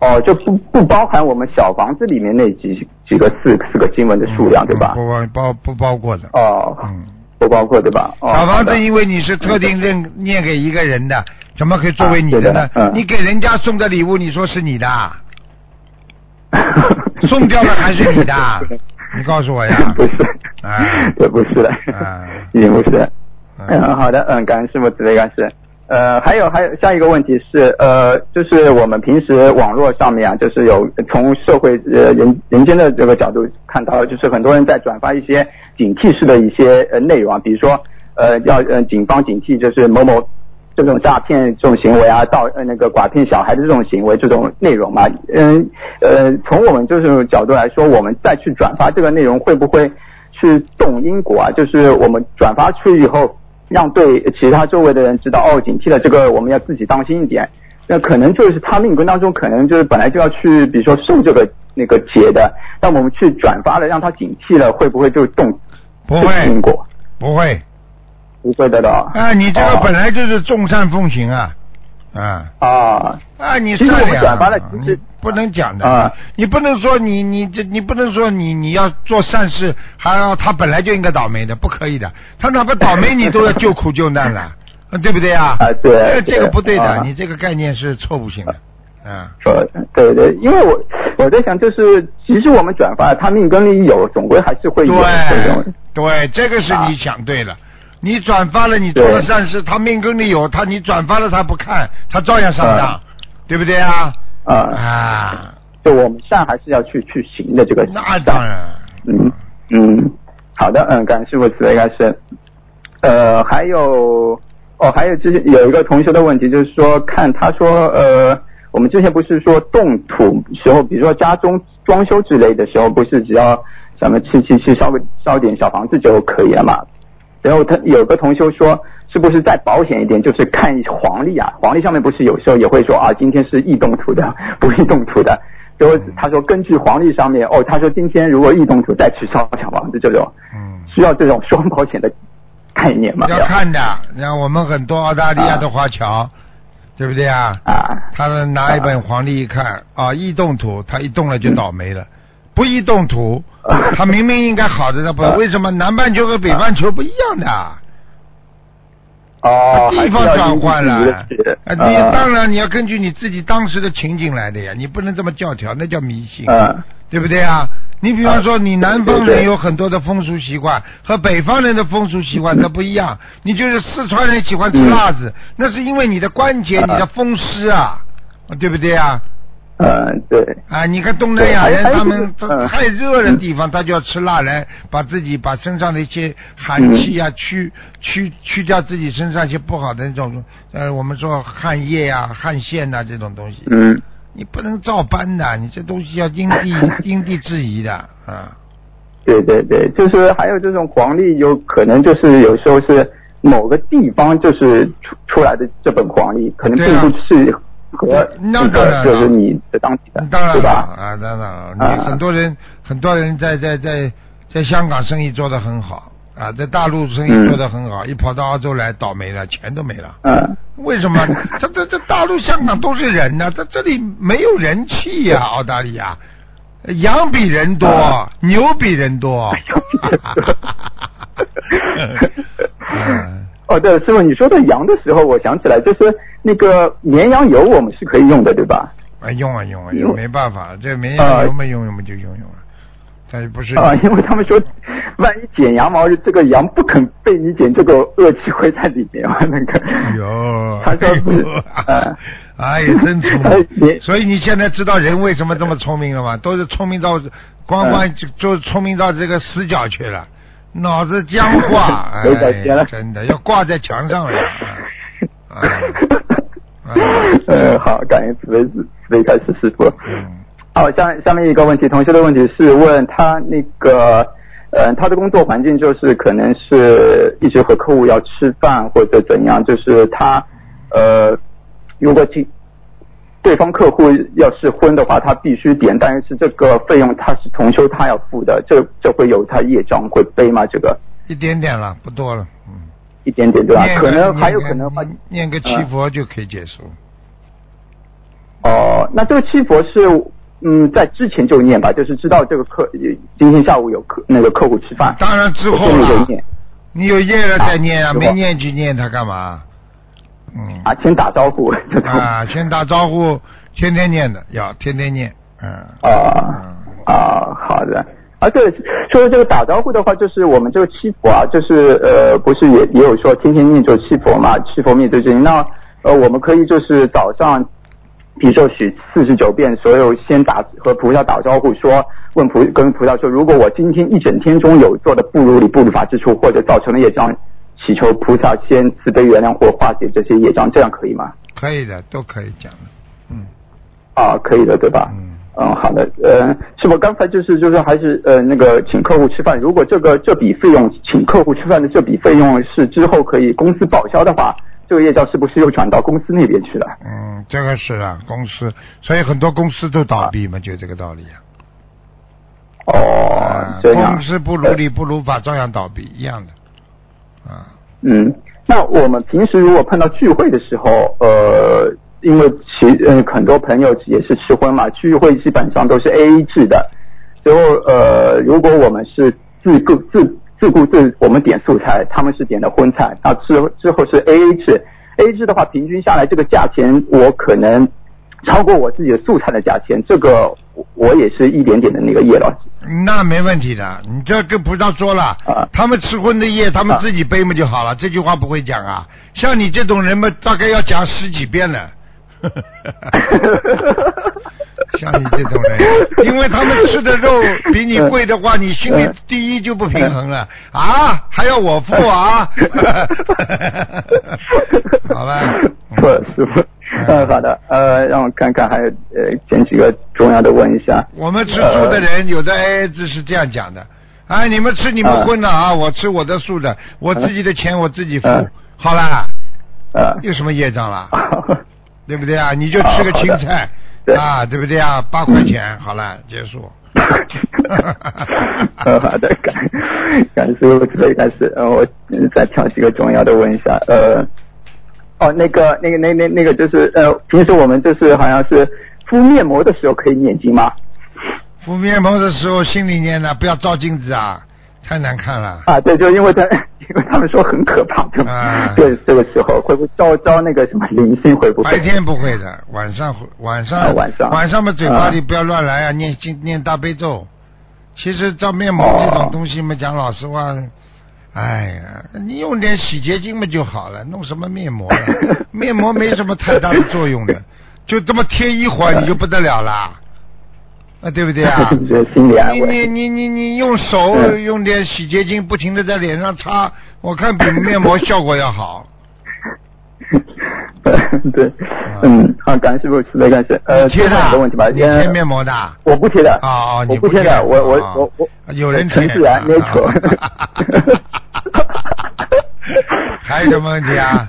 哦，就不不包含我们小房子里面那几几个四四个经文的数量，对吧？不包包不包括的。哦，嗯，不包括对吧？小房子因为你是特定认念给一个人的，怎么可以作为你的呢？你给人家送的礼物，你说是你的，送掉了还是你的？你告诉我呀。不是，啊，这不是的，啊，也不是。嗯，好的，嗯，感恩师傅慈悲，感谢。呃，还有还有下一个问题是，呃，就是我们平时网络上面啊，就是有从社会呃人人间的这个角度看到，就是很多人在转发一些警惕式的一些呃内容啊，比如说呃要呃警方警惕，就是某某这种诈骗这种行为啊，到呃那个拐骗小孩的这种行为这种内容嘛，嗯呃从我们就是角度来说，我们再去转发这个内容会不会去动因果啊？就是我们转发出去以后。让对其他周围的人知道哦，警惕了，这个我们要自己当心一点。那可能就是他命根当中可能就是本来就要去，比如说受这个那个劫的，但我们去转发了，让他警惕了，会不会就动？不会，因果不会，不会的了。啊，你这个本来就是众善奉行啊。啊啊啊！你其实我们转发了，其实不能讲的啊！你不能说你你这你不能说你你要做善事，还要他本来就应该倒霉的，不可以的。他哪怕倒霉，你都要救苦救难了，对不对啊？啊，对，这个不对的，你这个概念是错误性的。嗯，说对对，因为我我在想，就是其实我们转发，他命根里有，总归还是会有这种。对，这个是你想对了。你转发了，你做了善事，他命根里有他，你转发了他不看，他照样上当，对不对啊？啊啊！就我们善还是要去去行的这个。那当然。嗯嗯，好的，嗯，感谢师傅慈悲开示。呃，还有哦，还有之前有一个同学的问题，就是说看他说呃，我们之前不是说动土时候，比如说家中装修之类的时候，不是只要咱们去去去烧个烧点小房子就可以了嘛？然后他有个同修说，是不是再保险一点，就是看黄历啊？黄历上面不是有时候也会说啊，今天是异动土的，不易动土的。然后他说，根据黄历上面，哦，他说今天如果异动土再去烧小房子这种，嗯，需要这种双保险的概念吗？要看的，像我们很多澳大利亚的华侨，对不对啊？啊，他拿一本黄历一看，啊，易动土，他一动了就倒霉了。不易动土，他明明应该好的，他不为什么南半球和北半球不一样的？哦，地方转换了，你当然你要根据你自己当时的情景来的呀，你不能这么教条，那叫迷信，对不对啊？你比方说，你南方人有很多的风俗习惯，和北方人的风俗习惯它不一样。你就是四川人喜欢吃辣子，那是因为你的关节、你的风湿啊，对不对啊？嗯，对。啊，你看东南亚人，他们太热的地方，他就要吃辣来把自己把身上的一些寒气啊去去去掉自己身上一些不好的那种呃，我们说汗液啊、汗腺呐这种东西。嗯。你不能照搬的，你这东西要因地 因地制宜的啊。对对对，就是还有这种黄历，有可能就是有时候是某个地方就是出出来的这本黄历，可能并不是。和那当然就是你的当地的，当然对吧？啊，当然了，你很多人很多人在在在在香港生意做得很好啊，在大陆生意做得很好，一跑到澳洲来倒霉了，钱都没了。嗯。为什么？这这这大陆、香港都是人呢，在这里没有人气呀，澳大利亚，羊比人多，牛比人多。哦，对，师傅，你说到羊的时候，我想起来，就是那个绵羊油，我们是可以用的，对吧？啊，用啊用啊用，没办法，这绵羊油嘛用，用不就用用了。它不是啊，因为他们说万一剪羊毛，这个羊不肯被你剪，这个恶气会在里面吗？那个，哟，他说不是，哎哎呀，真聪明。所以你现在知道人为什么这么聪明了吗？都是聪明到光光就就聪明到这个死角去了，脑子僵化，哎，真的要挂在墙上了。呃，好，感恩慈悲慈悲开始师傅。好，下下面一个问题，同学的问题是问他那个，呃，他的工作环境就是可能是一直和客户要吃饭或者怎样，就是他呃，如果进对方客户要是婚的话，他必须点，但是这个费用他是同修他要付的，这这会有他业障会背吗？这个一点点了，不多了，嗯，一点点对吧？可能还有可能念念个七佛就可以结束。哦，那这个七佛是？嗯，在之前就念吧，就是知道这个客今天下午有客那个客户吃饭。当然之后了，你有业了再念啊，没念就念他干嘛？嗯啊，先打招呼。啊，先打招呼，天天念的，要天天念。嗯啊啊，好的。啊，对，说这个打招呼的话，就是我们这个七佛啊，就是呃，不是也也有说天天念就七佛嘛，七佛灭罪经。那呃，我们可以就是早上。比如说许四十九遍，所有先打和菩萨打招呼，说问菩跟菩萨说，如果我今天一整天中有做的不如理不如法之处，或者造成了业障，祈求菩萨先慈悲原谅或化解这些业障，这样可以吗？可以的，都可以讲的。嗯，啊，可以的，对吧？嗯嗯，好的，呃，是我刚才就是就是还是呃那个请客户吃饭，如果这个这笔费用请客户吃饭的这笔费用是之后可以公司报销的话。这个业障是不是又转到公司那边去了？嗯，这个是啊，公司，所以很多公司都倒闭嘛，就这个道理啊。哦，这样。公司不如理不如法，照样倒闭，一样的。啊。嗯，那我们平时如果碰到聚会的时候，呃，因为其嗯很多朋友也是吃荤嘛，聚会基本上都是 A A 制的。最后呃，如果我们是自顾自。自顾自，我们点素菜，他们是点的荤菜，那之之后是 A A 制，A A 制的话，平均下来这个价钱，我可能超过我自己的素菜的价钱，这个我也是一点点的那个业了。那没问题的，你这跟菩萨说了，啊他们吃荤的业，他们自己背嘛就好了，这句话不会讲啊。像你这种人嘛，大概要讲十几遍了。像你这种人，因为他们吃的肉比你贵的话，你心里第一就不平衡了啊！还要我付啊？好了，不，师傅，嗯，好的，呃，让我看看，还有呃，捡几个重要的问一下。我们吃素的人，有的 AA 制是这样讲的：哎，你们吃你们荤的啊，我吃我的素的，我自己的钱我自己付，好啦，呃，有什么业障了？对不对啊？你就吃个青菜。啊，对不对啊？八块钱，好了，结束。好的，感感师傅准备开始，呃，我再挑几个重要的问一下，呃，哦，那个，那个，那那那个就是呃，平时我们就是好像是敷面膜的时候可以念经吗？敷面膜的时候心里念的，不要照镜子啊。太难看了啊！对，就因为他，因为他们说很可怕？对，这个时候会不会招招那个什么灵性？会不会？白天不会的，晚上会，晚上晚上晚上嘛，嘴巴里不要乱来啊！念经念大悲咒。其实照面膜这种东西嘛，讲老实话，哎呀，你用点洗洁精嘛就好了，弄什么面膜了？面膜没什么太大的作用的，就这么贴一会儿你就不得了了。啊，对不对啊？你你你你你用手用点洗洁精，不停的在脸上擦，我看比面膜效果要好。对，嗯，好，感谢师傅，慈悲感谢。呃，贴的，个问题吧，贴面膜的。我不贴的。啊啊，你不贴的，我我我我。有人贴。自然没错。还有什么问题啊？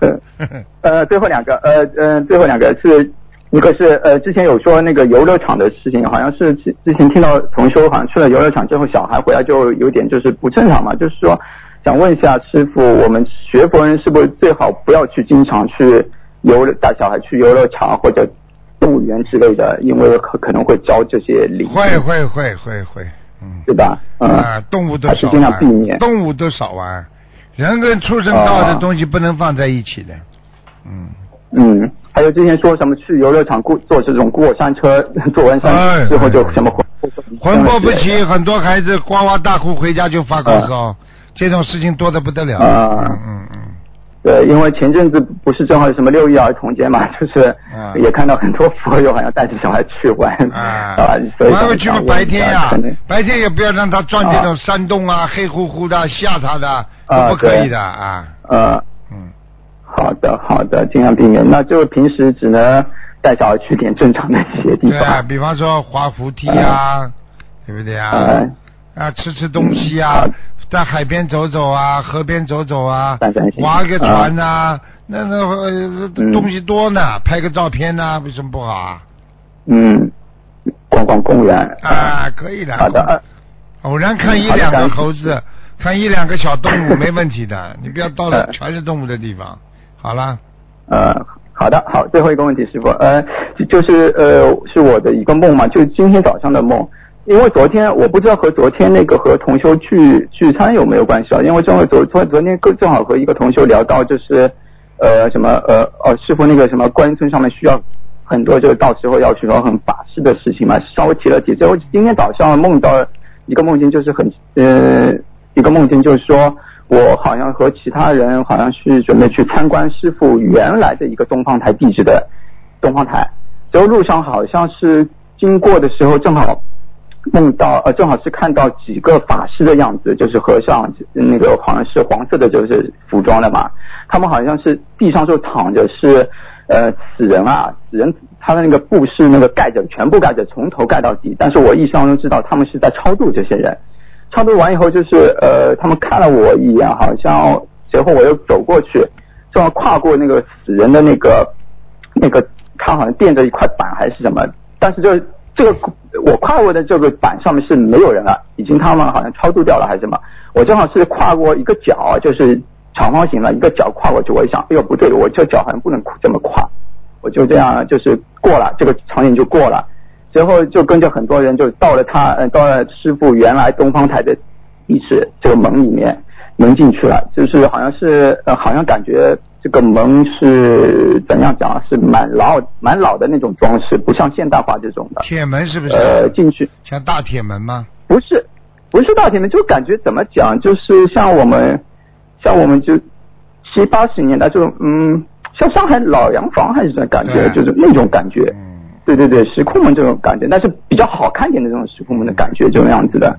呃，最后两个，呃嗯，最后两个是。一个是呃，之前有说那个游乐场的事情，好像是之之前听到同修好像去了游乐场之后，小孩回来就有点就是不正常嘛，就是说想问一下师傅，我们学佛人是不是最好不要去经常去游带小孩去游乐场或者动物园之类的，因为可可能会招这些灵。会会会会会，嗯，对吧？啊，动物都少尽量避免，动物都少玩，人跟畜生道的东西不能放在一起的，嗯。嗯。还有之前说什么去游乐场过坐这种过山车，坐完山之后就什么魂魄不齐，很多孩子哇哇大哭回家就发高烧，这种事情多的不得了。啊。嗯嗯嗯，对，因为前阵子不是正好有什么六一儿童节嘛，就是啊。也看到很多佛友好像带着小孩去玩，啊。啊，所以白天呀、白天也不要让他钻这种山洞啊，黑乎乎的吓他的，啊不可以的啊。呃，嗯，好的好的，尽量避免。那就平时只能带小孩去点正常的一些地对啊，方。比方说滑扶梯啊，对不对啊？呃，啊，吃吃东西啊，在海边走走啊，河边走走啊划个船呐、那那东西多呢，拍个照片呐、为什么不好啊？嗯，逛逛公园。啊，可以的。好的。呃偶然看一两个猴子，看一两个小动物没问题的，你不要到了呃全是动物的地方。好了，呃，好的，好，最后一个问题，师傅，呃，就就是呃，是我的一个梦嘛，就今天早上的梦，因为昨天我不知道和昨天那个和同修聚聚餐有没有关系啊？因为正好昨昨昨天跟正好和一个同修聊到，就是呃什么呃哦，师傅那个什么观音村上面需要很多，就是到时候要去搞很法事的事情嘛，稍微提了提。最后今天早上梦到一个梦境，就是很呃一个梦境，就是说。我好像和其他人好像是准备去参观师傅原来的一个东方台地址的东方台，之后路上好像是经过的时候，正好梦到呃，正好是看到几个法师的样子，就是和尚，那个好像是黄色的，就是服装的嘛。他们好像是地上就躺着是呃死人啊，死人他的那个布是那个盖着，全部盖着，从头盖到底。但是我印象中知道他们是在超度这些人。超度完以后，就是呃，他们看了我一眼，好像随后我又走过去，正好跨过那个死人的那个那个，他好像垫着一块板还是什么，但是这这个我跨过的这个板上面是没有人了，已经他们好像超度掉了还是什么，我正好是跨过一个角，就是长方形的一个角跨过去，我一想，哎呦不对，我这脚好像不能这么跨，我就这样就是过了这个场景就过了。随后就跟着很多人就到了他，呃，到了师傅原来东方台的地址这个门里面，门进去了，就是好像是，呃，好像感觉这个门是怎样讲啊，是蛮老蛮老的那种装饰，不像现代化这种的。铁门是不是？呃，进去像大铁门吗？不是，不是大铁门，就感觉怎么讲，就是像我们，像我们就七八十年代这种，嗯，像上海老洋房还是什么感觉，就是那种感觉。嗯，对对对，石库门这种感觉，但是比较好看点的这种石库门的感觉，这种样子的。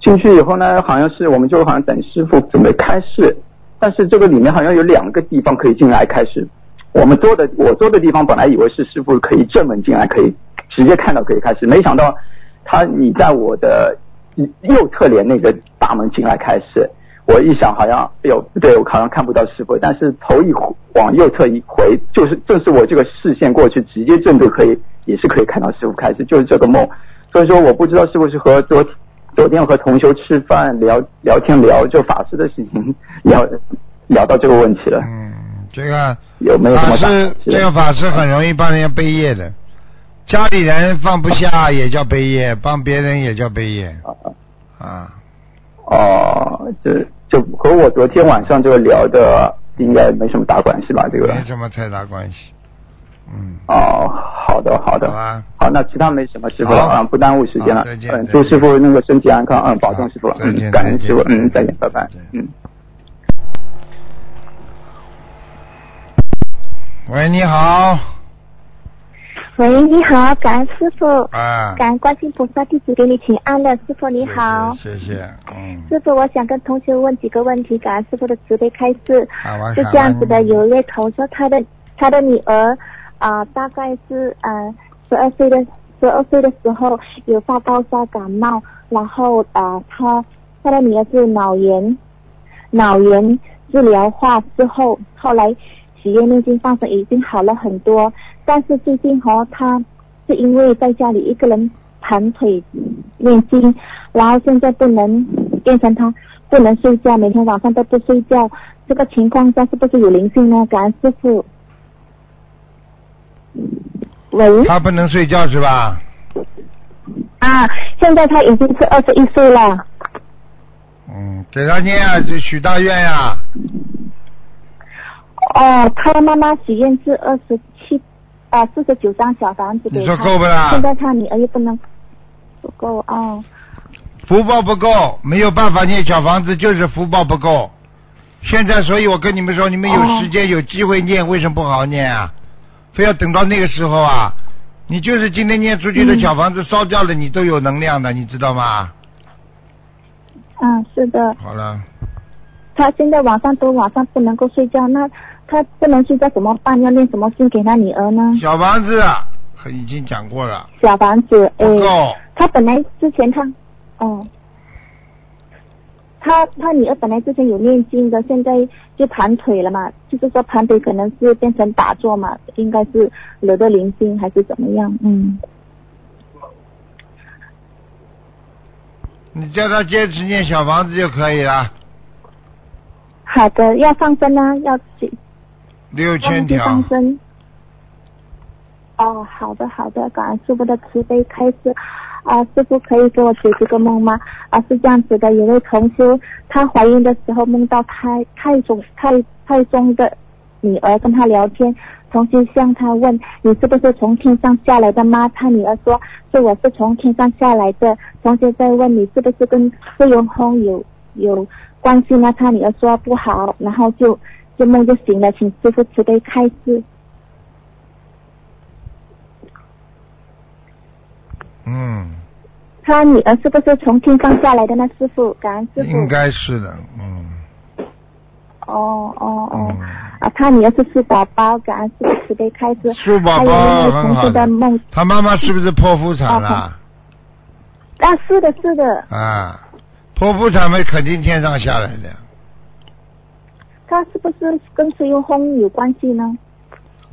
进去以后呢，好像是我们就好像等师傅准备开示，但是这个里面好像有两个地方可以进来开始。我们坐的我坐的地方本来以为是师傅可以正门进来，可以直接看到可以开始，没想到他你在我的右侧脸那个大门进来开始。我一想，好像哎呦不对，我好像看不到师傅，但是头一往右侧一回，就是正是我这个视线过去，直接正对可以，也是可以看到师傅开始，就是这个梦。所以说，我不知道是不是和昨昨天和同修吃饭聊聊天聊就法师的事情 聊聊到这个问题了，嗯，这个有没有什法么法师，这个法师很容易帮人家背业的，家里人放不下也叫背业，帮别人也叫背业啊啊。哦，这就和我昨天晚上这个聊的应该没什么大关系吧？这个没什么太大关系。嗯，哦，好的好的好，那其他没什么，师傅了啊，不耽误时间了再。见嗯，祝师傅那个身体安康，嗯，保重师傅，嗯，感恩师傅，嗯，再见，拜拜，嗯。喂，你好，喂，你好，感恩师傅，啊，感恩观世音菩萨弟子给你请安了，师傅你好。谢谢，嗯，师傅，我想跟同学问几个问题，感恩师傅的慈悲开示。好吧，是这样子的，有一位同学，他的他的女儿啊、大概是呃十二岁的十二岁的时候有发高烧感冒，然后啊、他他的女儿是脑炎，脑炎治疗化之后，后来许愿念经放生已经好了很多，但是最近哦，他是因为在家里一个人盘腿念经，然后现在不能变成他不能睡觉，每天晚上都不睡觉，这个情况下是不是有灵性呢？感恩师傅。喂，他不能睡觉是吧？啊，现在他已经是二十一岁了。嗯，给他念啊，就许大愿呀、哦，他的妈妈许愿是二十七啊四十九张小房子给他，你说够不啦现在他女儿又不能，不够啊。福报不够，没有办法念小房子，就是福报不够。现在，所以我跟你们说，你们有哦时间、有机会念，为什么不好好念啊？非要等到那个时候啊？你就是今天念出去的嗯小房子烧掉了，你都有能量的，你知道吗？嗯，是的。好了，他现在晚上都晚上不能够睡觉，那他不能睡觉怎么办？要念什么经给他女儿呢？小房子啊已经讲过了，小房子，哎不，够。他本来之前他，哦，他他女儿本来之前有念经的，现在就盘腿了嘛，就是说盘腿可能是变成打坐嘛，应该是惹的灵性还是怎么样？嗯，你叫他坚持念小房子就可以了，好的，要放生呢，要去六千条。哦，好的好的，感恩师傅的慈悲开示。啊，师傅可以给我解这个梦吗？啊，是这样子的，有位同修，她怀孕的时候梦到太太宗太太宗的女儿跟她聊天，同修向她问你是不是从天上下来的吗？她女儿说是我是从天上下来的。同修在问你是不是跟孙永空有有关系呢？她女儿说不好，然后就就梦就醒了，请师傅慈悲开示。嗯，他女儿是不是从天上下来的呢？师傅，感恩师傅。应该是的，嗯哦哦哦，嗯，啊，他女儿是树宝宝，感恩师傅慈悲开示。树宝宝很好的的梦他妈妈是不是剖腹产了？啊，是的，是的，啊，剖腹产嘛，肯定天上下来的，他是不是跟孙悟空有关系呢？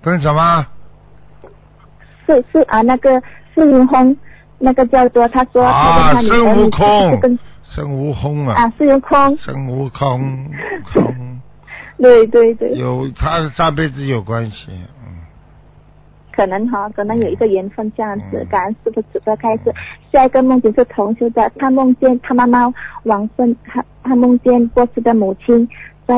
跟什么？是是啊，那个孙悟空，那个叫做他说啊，孙悟空。跟，孙悟空啊，啊孙悟空，孙悟空，空对对对，有他上辈子有关系，嗯，可能哈，可能有一个缘分这样子嗯，感恩师傅值得开始。下一个梦境是同修的，他梦见他妈妈往生，他他梦见过世的母亲在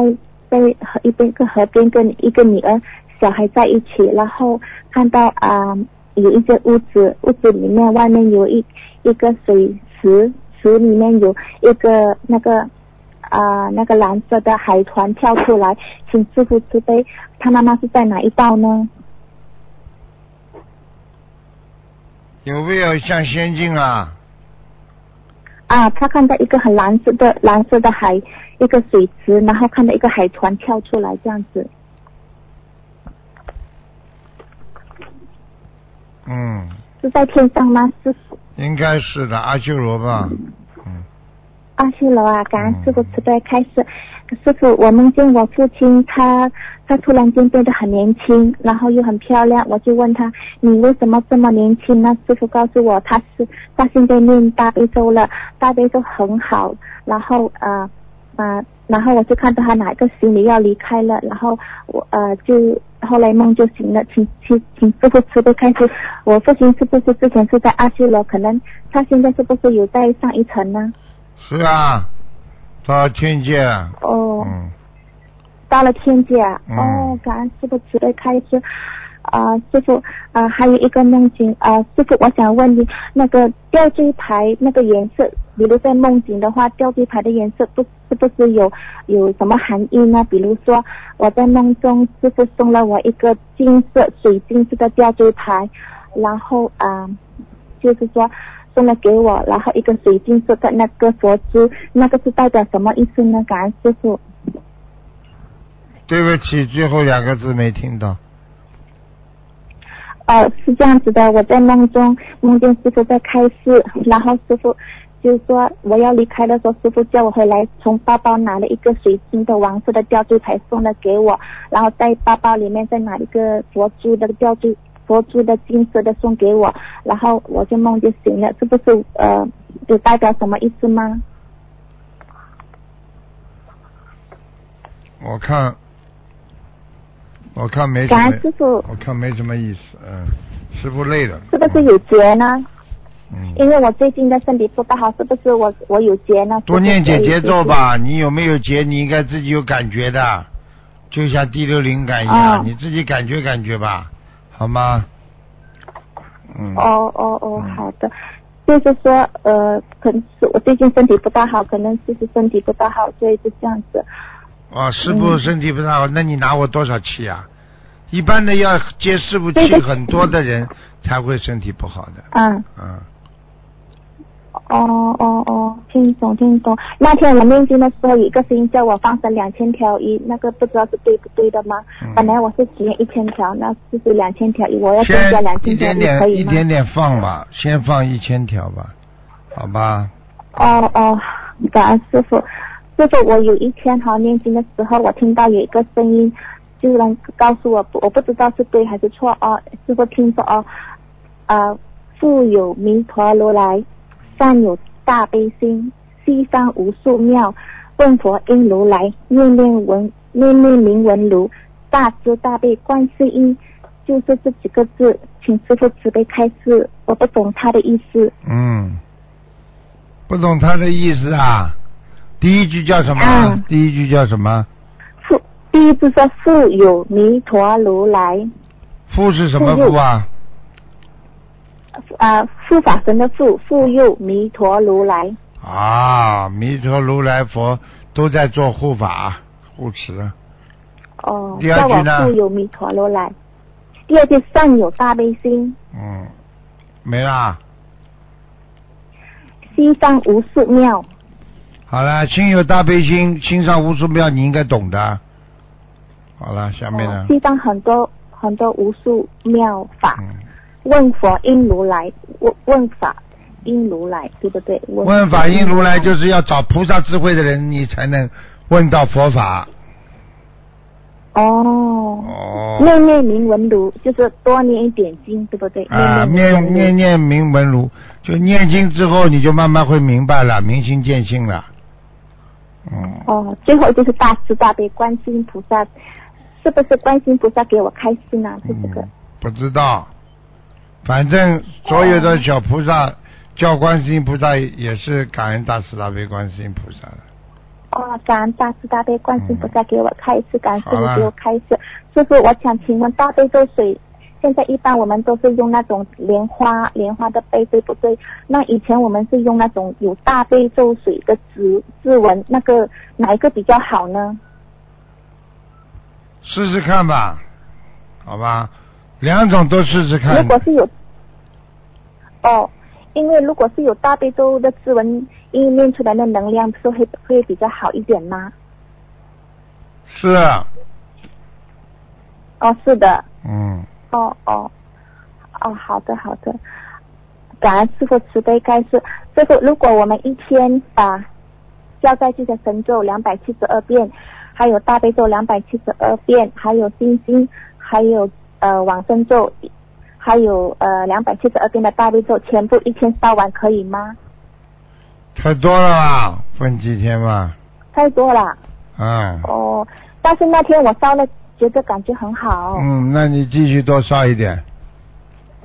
在河一边一个河边跟一个女儿小孩在一起，然后看到啊、有一间屋子，屋子里面外面有一一个水池，池里面有一个那个啊、那个蓝色的海船跳出来，请师傅慈悲，他妈妈是在哪一道呢？有没有像仙境啊？啊，他看到一个很蓝色的蓝色的海，一个水池，然后看到一个海船跳出来这样子。嗯，是在天上吗？师傅，应该是的，阿修罗吧，嗯，阿修罗啊，感恩师傅慈悲开始。师傅，我梦见我父亲他他突然间变得很年轻，然后又很漂亮，我就问他你为什么这么年轻呢？师傅告诉我他是他现在念大悲咒了，大悲咒很好，然后呃啊、然后我就看到他哪一个行李要离开了，然后我呃就后来梦就醒了，请请请师傅慈悲开始，我父亲是不是之前是在阿修罗？可能他现在是不是有在上一层呢？是啊，到天界了，哦，嗯，到了天界啊！嗯哦，感恩师傅慈悲开示。啊、师傅啊、还有一个梦境啊、师傅，我想问你，那个吊坠牌那个颜色，比如在梦境的话，吊坠牌的颜色不是不是有有什么含义呢？比如说我在梦中，师傅送了我一个金色水晶色的吊坠牌，然后啊、就是说送了给我，然后一个水晶色的那个佛珠，那个是代表什么意思呢？感恩师傅。对不起，最后两个字没听到。呃，是这样子的，我在梦中梦见师傅在开示，然后师傅就说我要离开的时候，师傅叫我回来，从包包拿了一个水晶的黄色的吊坠牌送了给我，然后在包包里面再拿一个佛珠的吊坠，佛珠的金色的送给我，然后我就梦就醒了，是不是呃有代表什么意思吗？我看，我看没什么感恩，师傅，我看没什么意思，嗯，师傅累了，是不是有结呢？嗯，因为我最近的身体不大好，是不是我我有结呢？多念姐姐咒是不是。吧，你有没有结？你应该自己有感觉的，就像第六灵感一样，哦你自己感觉感觉吧，好吗？嗯，哦哦哦，嗯好的。就是说，呃，可能是我最近身体不大好，可能就是身体不大好，所以就这样子。哦，师傅嗯身体不太好，那你拿我多少气啊？一般的要接师傅气很多的人才会身体不好的，嗯，嗯，哦哦哦，听懂听懂。那天我念经的时候，有一个声音叫我放生两千条鱼，那个不知道是对不对的吗？嗯本来我是许愿一千条，那就是两千条鱼，我要增加两千条点点鱼可以吗？一点点放吧，先放一千条吧，好吧？哦哦，感恩师傅。师傅，我有一天哈念经的时候，我听到有一个声音，就能告诉我，我不知道是对还是错哦。师傅听说哦，呃，富有弥陀如来，善有大悲心，西方无数庙，问佛应如来，念念文念念名文如，大慈大悲观世音，就是这几个字，请师傅慈悲开示，我不懂他的意思。嗯，不懂他的意思啊。第一句叫什么？嗯第一句叫什么？富第一句是富有弥陀如来，富是什么富有富啊？啊、护法神的护，护佑弥陀如来。啊，弥陀如来佛都在做护法护持。哦，第二句呢富有弥陀如来。第二句上有大悲心，嗯，没啦。西方无数庙。好了，心有大悲心，心上无数妙，你应该懂的。好了，下面呢哦？西方很多很多无数妙法，嗯，问佛应如来，问问法应如来，对不对？问法应如来就是要找菩萨智慧的人，你才能问到佛法。哦。哦。念念明文如，就是多念一点经，对不对？啊，念念念明文如，就念经之后，你就慢慢会明白了，明心见性了。嗯，哦，最后就是大慈大悲观世音菩萨，是不是观世音菩萨给我开心呢？是这个。嗯不知道，反正所有的小菩萨叫观世音菩萨也是感恩大慈大悲观世音菩萨的。哦，感恩大慈大悲观世音菩萨给我开示，感恩师好了傅给我开示。师傅，我想请问大悲咒水，现在一般我们都是用那种莲花莲花的杯，对不对？那以前我们是用那种有大悲咒水的指指纹，那个哪一个比较好呢？试试看吧，好吧，两种都试试看如。果是有，哦，因为如果是有大悲咒的字纹，因为念出来的能量是会会比较好一点吗？是，啊哦，是的，嗯，哦哦，哦，好的好的，感恩师傅慈悲开示。这个，如果我们一天把消灾吉祥神咒两百七十二遍，还有大悲咒两百七十二遍，还有心经，还有呃往生咒，还有呃两百七十二遍的大悲咒，全部一天烧完可以吗？太多了吧？分几天吧？太多了嗯哦，但是那天我烧了，觉得感觉很好。嗯，那你继续多烧一点。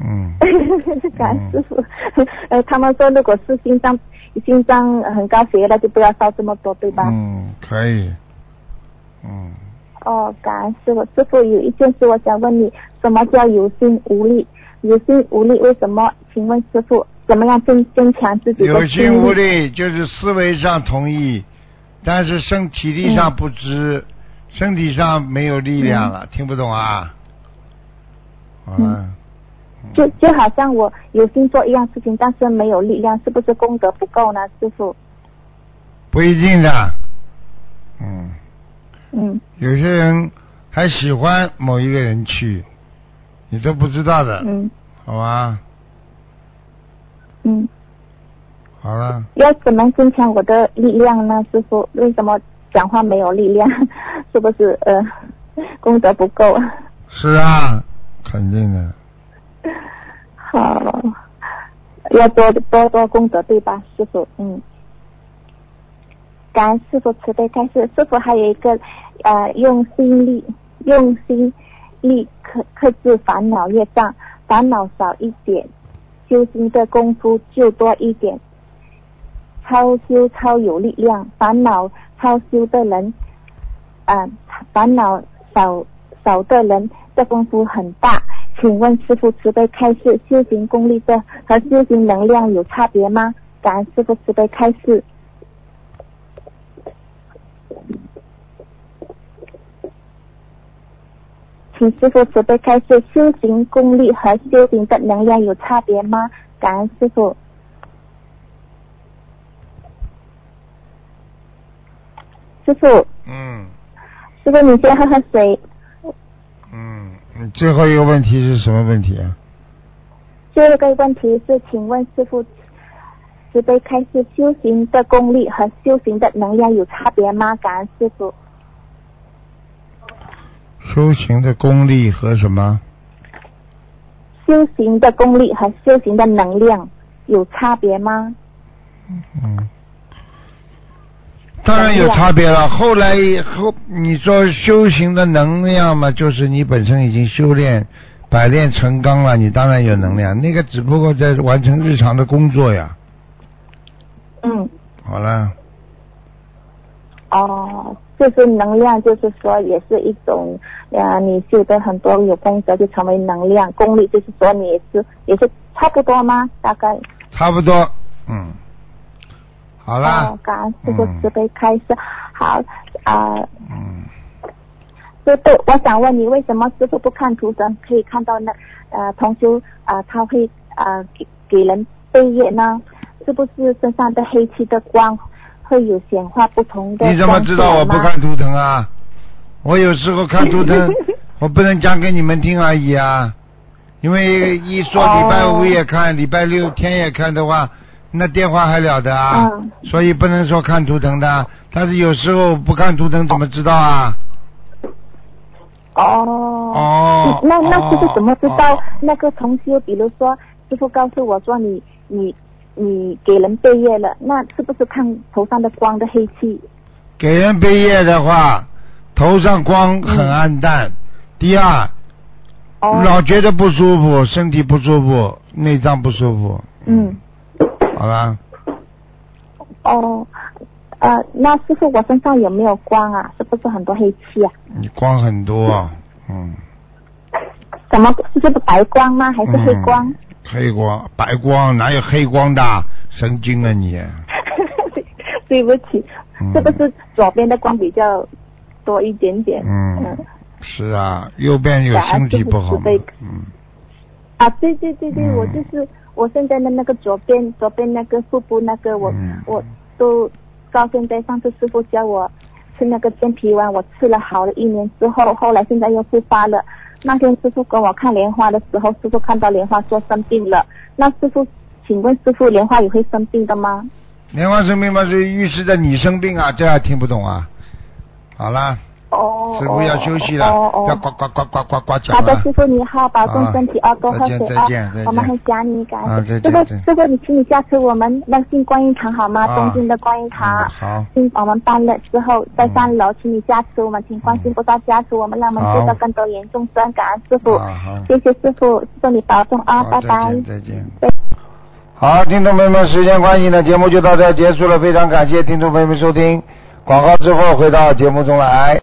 嗯，感恩师傅，呃，他们说如果是心脏心脏很高血压的，就不要烧这么多，对吧？嗯，可以。嗯，哦，感恩师傅，师傅有一件事我想问你，什么叫有心无力？有心无力为什么？请问师傅，怎么样增增强自己的有心心无力就是思维上同意，但是身体力上不知，身体上没有力量了，听不懂啊？好了，就就好像我有心做一样事情，但是没有力量，是不是功德不够呢？师傅，不一定的。嗯，嗯，有些人还喜欢某一个人去，你都不知道的，嗯好吧？嗯，好了，要怎么增强我的力量呢？师傅，为什么讲话没有力量？是不是呃 功德不够？是啊，肯定的。好，要多多多功德对吧，师傅？嗯，感恩师傅慈悲开示。师傅还有一个呃，用心力，用心力克克制烦恼业障，烦恼少一点，修心的功夫就多一点。超修超有力量，烦恼超修的人，啊、烦恼少少的人，这功夫很大。请问师傅慈悲开示，修行功力的和修行能量有差别吗？感恩师傅慈悲开示。请师傅慈悲开示，修行功力和修行的能量有差别吗？感恩师傅。师傅，嗯师傅你先喝喝水。嗯，你最后一个问题是什么问题啊？最后一个问题是，请问师傅慈悲开示，修行的功力和修行的能量有差别吗？感恩师傅。修行的功力和什么？修行的功力和修行的能量有差别吗？嗯，当然有差别了。后来后你说修行的能量嘛，就是你本身已经修炼百炼成钢了，你当然有能量。那个只不过在完成日常的工作呀。嗯。好了，哦，就是能量，就是说也是一种，呃，你修的很多有功德就成为能量，功力就是说你也是也是差不多吗？大概。差不多，嗯，好啦哦，，感恩师傅慈悲开示。好啊。嗯。师傅，我想问你，为什么师傅不看图腾可以看到那呃同修啊、他会啊、给给人背业呢？是不是身上的黑气的光会有显化不同的？你怎么知道我不看？图腾啊？我有时候看图腾，我不能讲给你们听而已啊。因为一说礼拜五也看，礼拜六天也看的话，那电话还了得啊？嗯所以不能说看图腾的。但是有时候不看图腾怎么知道啊？哦。哦那那师傅怎么知道哦那个同修？比如说，师傅告诉我说你你你给人背业了，那是不是看头上的光的黑气？给人背业的话，头上光很暗淡。第二，哦老觉得不舒服，身体不舒服，内脏不舒服。嗯。好啦，哦，呃，那师傅我身上有没有光啊？是不是很多黑气啊？你光很多，啊嗯，什么是这个白光吗？还是黑光？嗯黑光、白光哪有黑光的？神经啊你！对不起，嗯是不是左边的光比较多一点点？嗯，是啊，右边有身体不好嗯，啊，对对对对，嗯我就是我现在的那个左边左边那个腹部那个我、嗯我都到现在上次师傅教我吃那个健脾丸，我吃了好了一年之后，后来现在又复发了。那天师傅跟我看莲花的时候，师傅看到莲花说生病了。那师傅，请问师傅莲花也会生病的吗？莲花生病嘛是预示着你生病啊，这还听不懂啊？好了，哦。师傅要休息了，哦哦要呱呱呱呱呱呱讲好的，师。傅你好，保重身体啊哦，多喝水啊再见再见，我们很想你，感啊恩师傅再见再见师傅，你请你下次我们那进观音堂好吗？啊东京的观音堂嗯，好，进我们搬了之后，在三楼，请你下次我们，请观世音菩萨加持我们，让我们好接到更多严重生，感恩师傅谢谢师傅，师傅你保重啊，拜拜再。见。好，听众朋友们，时间关系呢，节目就到这儿结束了，非常感谢听众朋友们收听。广告之后回到节目中来。